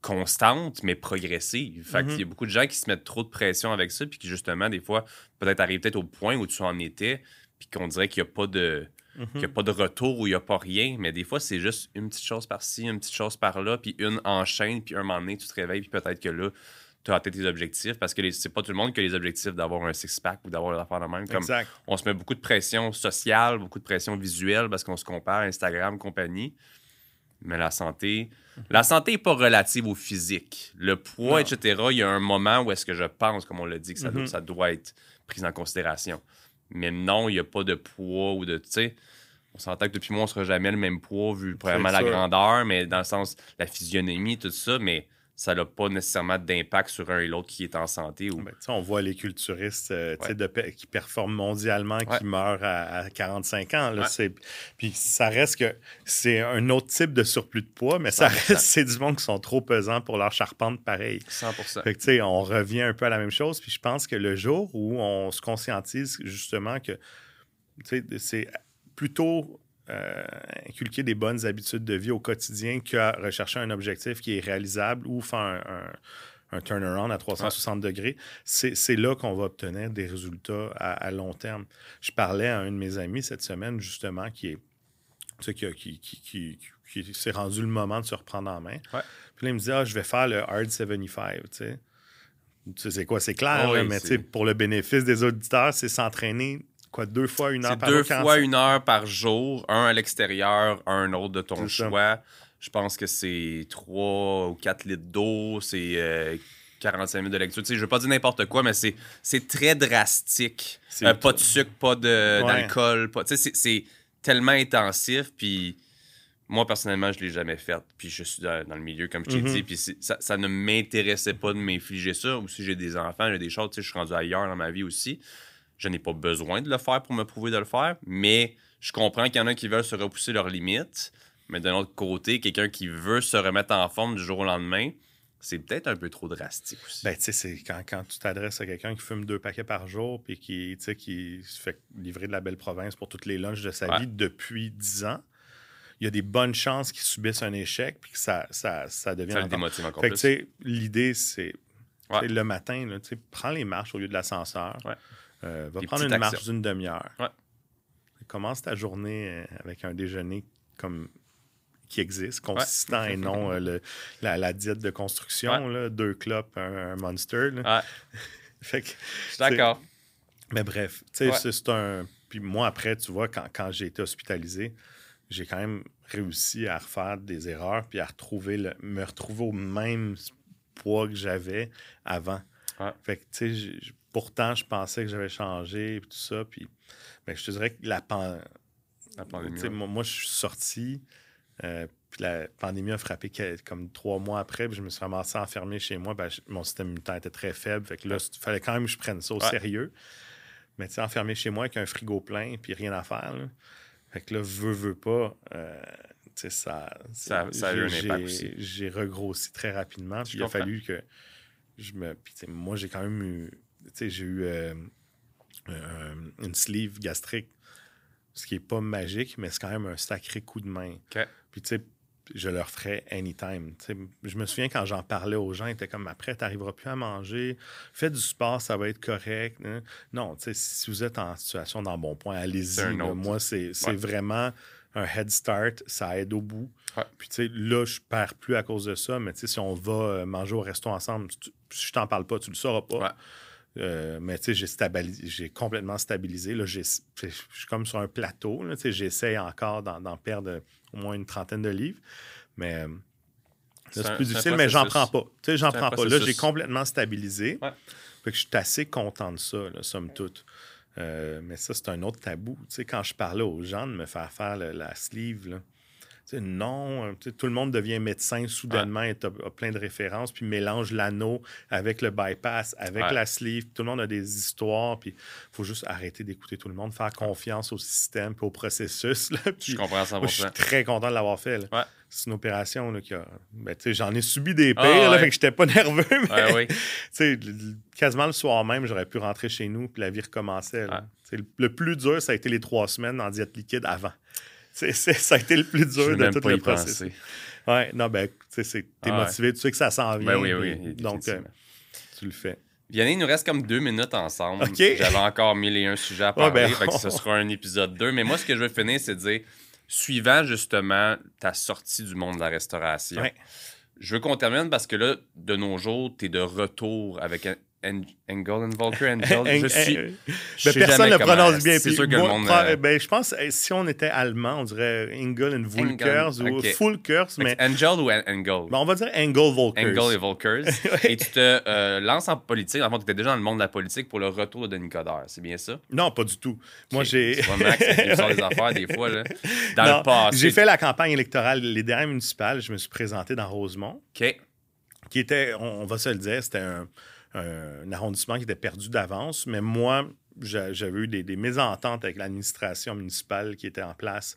[SPEAKER 1] constantes, mais progressives. Fait qu'il y a mhm. beaucoup de gens qui se mettent trop de pression avec ça, puis qui, justement, des fois, peut-être arrivent peut-être au point où tu en étais, puis qu'on dirait qu'il n'y a pas de. Mhm. a pas de retour ou il n'y a pas rien, mais des fois, c'est juste une petite chose par-ci, une petite chose par-là, puis une enchaîne, puis un moment donné, tu te réveilles, puis peut-être que là, tu as atteint tes objectifs parce que c'est pas tout le monde qui a les objectifs d'avoir un six-pack ou d'avoir l'affaire de même. Comme on se met beaucoup de pression sociale, beaucoup de pression visuelle parce qu'on se compare à Instagram, compagnie. Mais la santé, la santé n'est pas relative au physique. Le poids, etc., il y a un moment où est-ce que je pense, comme on l'a dit, que ça, doit, mm-hmm. ça doit être pris en considération. Mais non, il n'y a pas de poids ou de. Tu sais, on s'entend que depuis moi, on ne sera jamais le même poids vu vraiment la grandeur, mais dans le sens la physionomie, tout ça. Mais ça n'a pas nécessairement d'impact sur un et l'autre qui est en santé. Ou...
[SPEAKER 2] Ben, on voit les culturistes euh, qui performent mondialement, qui meurent à, 45 ans. Là, Puis ça reste que c'est un autre type de surplus de poids, mais ça reste, c'est du monde qui sont trop pesants pour leur charpente pareil.
[SPEAKER 1] 100
[SPEAKER 2] fait que, On revient un peu à la même chose. Puis je pense que le jour où on se conscientise justement que c'est plutôt euh, inculquer des bonnes habitudes de vie au quotidien qu'à rechercher un objectif qui est réalisable ou faire un, un, turnaround à 360 degrés, c'est là qu'on va obtenir des résultats à, long terme. Je parlais à un de mes amis cette semaine, justement, qui est qui, qui, qui, s'est rendu le moment de se reprendre en main. Puis là, il me dit Ah, je vais faire le Hard 75. Tu sais, c'est quoi? C'est clair, mais pour le bénéfice des auditeurs, c'est s'entraîner quoi, deux fois une heure par
[SPEAKER 1] jour? Deux fois une heure par jour, un à l'extérieur, un autre de ton choix. Je pense que c'est 3 ou 4 litres d'eau, c'est 45 euh, minutes de lecture. Tu sais, je veux pas dire n'importe quoi, mais c'est très drastique. Euh, pas de sucre, pas d'alcool. Tu sais, c'est tellement intensif. Puis moi, personnellement, je l'ai jamais fait. Puis je suis dans, le milieu, comme je t'ai mm-hmm. dit. Puis ça, ça, ne m'intéressait pas de m'infliger ça. Ou si j'ai des enfants, j'ai des choses, tu sais, je suis rendu ailleurs dans ma vie aussi. Je n'ai pas besoin de le faire pour me prouver de le faire, mais je comprends qu'il y en a qui veulent se repousser leurs limites. Mais d'un autre côté, quelqu'un qui veut se remettre en forme du jour au lendemain, c'est peut-être un peu trop drastique aussi.
[SPEAKER 2] Ben, tu sais, c'est quand, quand tu t'adresses à quelqu'un qui fume deux paquets par jour puis qui, qui se fait livrer de la belle province pour toutes les lunchs de sa vie depuis dix ans, il y a des bonnes chances qu'il subisse un échec puis que ça, ça, ça devient...
[SPEAKER 1] Ça démotive encore
[SPEAKER 2] fait plus. L'idée, c'est le matin, là, prends les marches au lieu de l'ascenseur. Euh, va prendre une marche d'une demi-heure. Commence ta journée euh, avec un déjeuner comme qui existe, consistant et non euh, la, diète de construction, là, deux clopes, un, monster.
[SPEAKER 1] fait que, d'accord.
[SPEAKER 2] Mais bref, c'est un. Puis moi, après, tu vois, quand, quand j'ai été hospitalisé, j'ai quand même réussi à refaire des erreurs puis à retrouver le, me retrouver au même poids que j'avais avant. Fait que, tu sais, pourtant, je pensais que j'avais changé et tout ça. Puis, mais je te dirais que la, pandémie. Moi, je suis sorti. Euh, puis la pandémie a frappé comme trois mois après, puis je me suis ramassé enfermé chez moi. Ben, mon système immunitaire était très faible. Fait que là, il fallait quand même que je prenne ça au sérieux. Mais tu sais, enfermé chez moi avec un frigo plein, puis rien à faire. Fait que là, veux, veux pas, euh, tu sais, ça,
[SPEAKER 1] ça, a eu un impact aussi.
[SPEAKER 2] J'ai regrossi très rapidement. Puis il a fallu que je me. Puis moi, j'ai quand même eu. Tu sais, j'ai eu euh, une sleeve gastrique, ce qui n'est pas magique, mais c'est quand même un sacré coup de main. Puis tu sais, je le referais anytime. je me souviens quand j'en parlais aux gens, ils étaient comme après, tu n'arriveras plus à manger, fais du sport, ça va être correct. Hein. Non, si vous êtes en situation dans bon point, allez-y. Moi, c'est vraiment un head start, ça aide au bout. Puis, tu sais, là, je perds plus à cause de ça, mais tu sais, si on va euh, manger au resto ensemble, si je t'en parle pas, tu le sauras pas. Euh, mais tu sais, j'ai complètement stabilisé. Là, je suis comme sur un plateau. Tu sais, j'essaie encore d'en perdre au moins une trentaine de livres. Mais euh, c'est plus difficile, mais j'en prends pas. Tu sais, j'en prends pas. Là, j'ai complètement stabilisé. Fait que je suis assez content de ça, somme toute. Euh, mais ça, c'est un autre tabou. Tu sais, quand je parlais aux gens de me faire faire la sleeve, là, non, euh, tout le monde devient médecin soudainement et a, plein de références, puis mélange l'anneau avec le bypass, avec la sleeve. Tout le monde a des histoires, puis il faut juste arrêter d'écouter tout le monde, faire confiance au système et au processus. Là,
[SPEAKER 1] je comprends ça.
[SPEAKER 2] je suis très content de l'avoir fait. C'est une opération là, qui a. Ben, j'en ai subi des ah, pires, fait que j'étais pas nerveux. Mais, quasiment le soir même, j'aurais pu rentrer chez nous, puis la vie recommençait. Le plus dur, ça a été les trois semaines en diète liquide avant ça a été le plus dur de tout le processus. Ouais, non, ben, tu sais, t'es motivé, tu sais que ça s'en vient.
[SPEAKER 1] Ben oui, oui,
[SPEAKER 2] donc, euh, tu le fais.
[SPEAKER 1] Vianney, il nous reste comme deux minutes ensemble. J'avais encore mille et un sujets à parler, ben, ce sera un épisode 2. Mais moi, ce que je veux finir, c'est de dire, suivant justement ta sortie du monde de la restauration, je veux qu'on termine parce que là, de nos jours, tu es de retour avec and Volker, Engel. Je suis.
[SPEAKER 2] Ben, personne ne le prononce bien. C'est sûr que le monde. Euh, ben, je pense euh, si on était allemand, on dirait Engel and Volkers ou Fulkers. Mais...
[SPEAKER 1] Angel ou Engel
[SPEAKER 2] ben, On va dire Engel Volkers.
[SPEAKER 1] Engel et Volkers. et tu te euh, lances en politique. En fait, tu étais déjà dans le monde de la politique pour le retour de Denis Coderre. C'est bien ça?
[SPEAKER 2] Non, pas du tout. Moi, j'ai.
[SPEAKER 1] Tu vois, Max, sort des affaires des fois. Là, dans le passé.
[SPEAKER 2] J'ai fait la campagne électorale, les dernières municipales. Je me suis présenté dans Rosemont.
[SPEAKER 1] OK.
[SPEAKER 2] Qui était, on va se le dire, c'était un un arrondissement qui était perdu d'avance. Mais moi, j'avais eu des, mésententes avec l'administration municipale qui était en place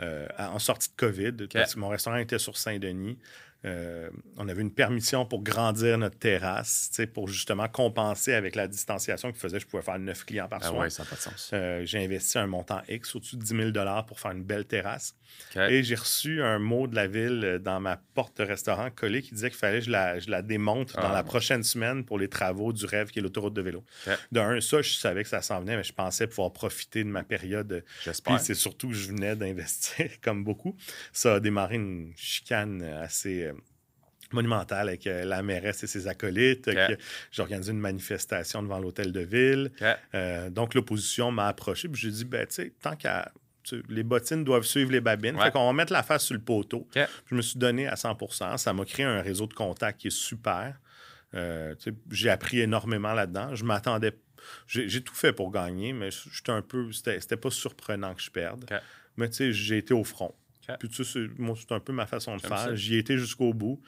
[SPEAKER 2] euh, en sortie de COVID. mon restaurant était sur Saint-Denis. Euh, on avait une permission pour grandir notre terrasse, pour justement compenser avec la distanciation qui faisait je pouvais faire neuf clients par
[SPEAKER 1] ah
[SPEAKER 2] soir.
[SPEAKER 1] ça n'a pas de sens.
[SPEAKER 2] Euh, j'ai investi un montant X au-dessus de 10 000 pour faire une belle terrasse. Et j'ai reçu un mot de la ville euh, dans ma porte de restaurant collé qui disait qu'il fallait que je la, je la démonte dans ah. la prochaine semaine pour les travaux du rêve qui est l'autoroute de vélo. D'un, ça, je savais que ça s'en venait, mais je pensais pouvoir profiter de ma période.
[SPEAKER 1] J'espère.
[SPEAKER 2] Puis c'est surtout que je venais d'investir, comme beaucoup. Ça a démarré une chicane assez monumentale avec euh, la mairesse et ses acolytes. J'ai organisé une manifestation devant l'hôtel de ville. Euh, donc, l'opposition m'a approché. Puis j'ai dit, ben, tu sais, tant qu'à. Les bottines doivent suivre les babines. Fait qu'on va mettre la face sur le poteau. Je me suis donné à 100% Ça m'a créé un réseau de contacts qui est super. Euh, j'ai appris énormément là-dedans. Je m'attendais. J'ai tout fait pour gagner, mais j'étais un peu. C'était pas surprenant que je perde. Mais tu sais, j'ai été au front. Puis tu sais, c'est un peu ma façon de faire. J'y étais jusqu'au bout.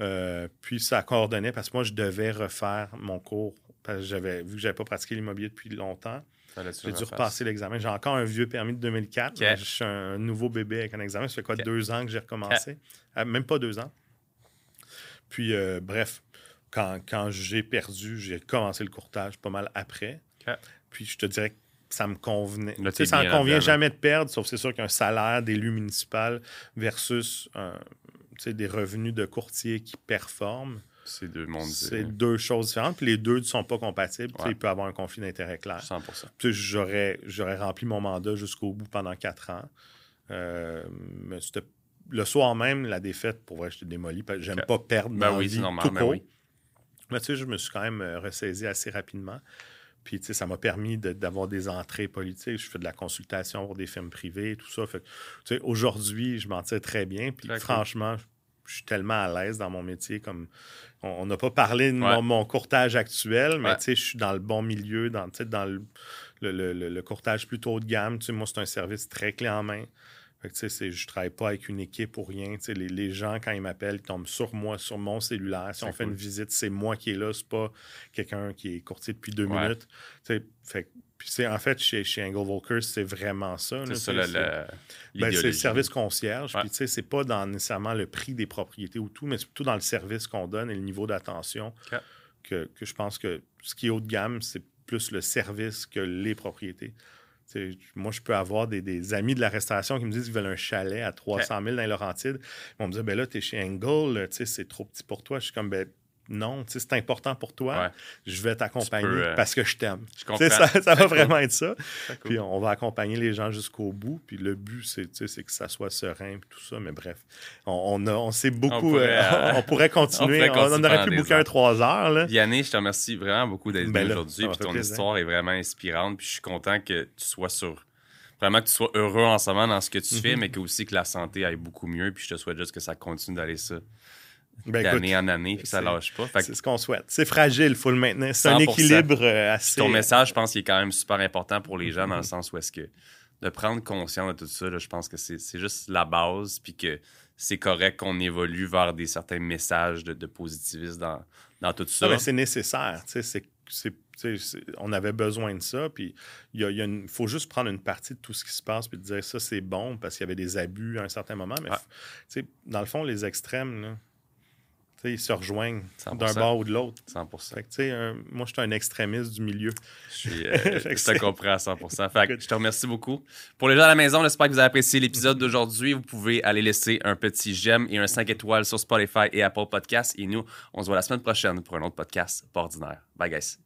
[SPEAKER 2] Euh, puis ça coordonnait parce que moi, je devais refaire mon cours. Parce que j'avais, vu que je n'avais pas pratiqué l'immobilier depuis longtemps, j'ai dû repasser l'examen. J'ai encore un vieux permis de 2004. Je suis un nouveau bébé avec un examen. Ça fait quoi, deux ans que j'ai recommencé? Euh, même pas deux ans. Puis, euh, bref, quand, quand j'ai perdu, j'ai commencé le courtage pas mal après. Puis, je te dirais que ça me convenait. ça ne convient jamais de perdre, sauf c'est sûr qu'un salaire d'élu municipal versus des revenus de courtier qui performent.
[SPEAKER 1] C'est deux mondes.
[SPEAKER 2] C'est deux choses différentes. Puis les deux ne sont pas compatibles. Il peut y avoir un conflit d'intérêt clair. 100 J'aurais, j'aurais rempli mon mandat jusqu'au bout pendant quatre ans. Euh, mais le soir même, la défaite, pour vrai, j'étais démoli. J'aime pas perdre
[SPEAKER 1] ben oui, vie normal, ben oui.
[SPEAKER 2] Mais tu sais, je me suis quand même euh, ressaisi assez rapidement. Puis, tu sais, ça m'a permis d'avoir des entrées politiques. Je fais de la consultation pour des films privés, tout ça. Fait tu sais, aujourd'hui, je m'en tire très bien. Puis, franchement, je suis tellement à l'aise dans mon métier. Comme on n'a pas parlé de mon, courtage actuel, mais je suis dans le bon milieu, dans, dans le, le, le, courtage plutôt haut de gamme. moi, c'est un service très clé en main. Je ne je travaille pas avec une équipe ou rien. Les, les, gens, quand ils m'appellent, ils tombent sur moi, sur mon cellulaire. Si on fait une visite, c'est moi qui est là, c'est pas quelqu'un qui est courtier depuis deux minutes. Fait, puis en fait, chez, chez Angle Volker, c'est vraiment ça.
[SPEAKER 1] C'est ça
[SPEAKER 2] ben, le service concierge. Puis tu sais, c'est pas dans nécessairement le prix des propriétés ou tout, mais c'est plutôt dans le service qu'on donne et le niveau d'attention que, que, je pense que ce qui est haut de gamme, c'est plus le service que les propriétés moi, je peux avoir des, amis de la restauration qui me disent qu'ils veulent un chalet à 300 000 dans Laurentides. Ils vont me dire, ben là, tu es chez Angle, c'est trop petit pour toi. Je suis comme, ben non, c'est important pour toi, je vais t'accompagner euh, parce que je t'aime. Ça, ça va vraiment être ça. Puis on va accompagner les gens jusqu'au bout. Puis le but, c'est que ça soit serein et tout ça. Mais bref, on, sait beaucoup. Euh, on pourrait, continuer. on, aurait pu bouquer un trois heures. Là.
[SPEAKER 1] Yannick, je te remercie vraiment beaucoup d'être ben venu aujourd'hui. Puis ton histoire est vraiment inspirante. Puis je suis content que tu sois sur vraiment que tu sois heureux en ce moment dans ce que tu fais, mhm. mais que aussi que la santé aille beaucoup mieux. Puis je te souhaite juste que ça continue d'aller ça ben, d'année en année, puis ça lâche pas.
[SPEAKER 2] C'est ce qu'on souhaite. C'est fragile, il faut le maintenir. C'est un équilibre euh, assez.
[SPEAKER 1] Ton message, je pense qu'il est quand même super important pour les gens, dans le mm-hmm. sens où est-ce que de prendre conscience de tout ça, je pense que c'est juste la base, puis que c'est correct qu'on évolue vers des certains messages de, positivisme dans, dans tout ça.
[SPEAKER 2] Ah, c'est nécessaire. on avait besoin de ça. Puis il faut juste prendre une partie de tout ce qui se passe puis dire ça, c'est bon parce qu'il y avait des abus à un certain moment. Mais dans le fond, les extrêmes, là, ils se rejoignent d'un bord ou de l'autre.
[SPEAKER 1] 100
[SPEAKER 2] Moi, je suis un extrémiste du milieu.
[SPEAKER 1] Je, suis, euh, je te comprends à 100 fait Je te remercie beaucoup. Pour les gens à la maison, j'espère que vous avez apprécié l'épisode d'aujourd'hui. Vous pouvez aller laisser un petit j'aime et un 5 étoiles sur Spotify et Apple Podcasts. Et nous, on se voit la semaine prochaine pour un autre podcast pas ordinaire. Bye, guys.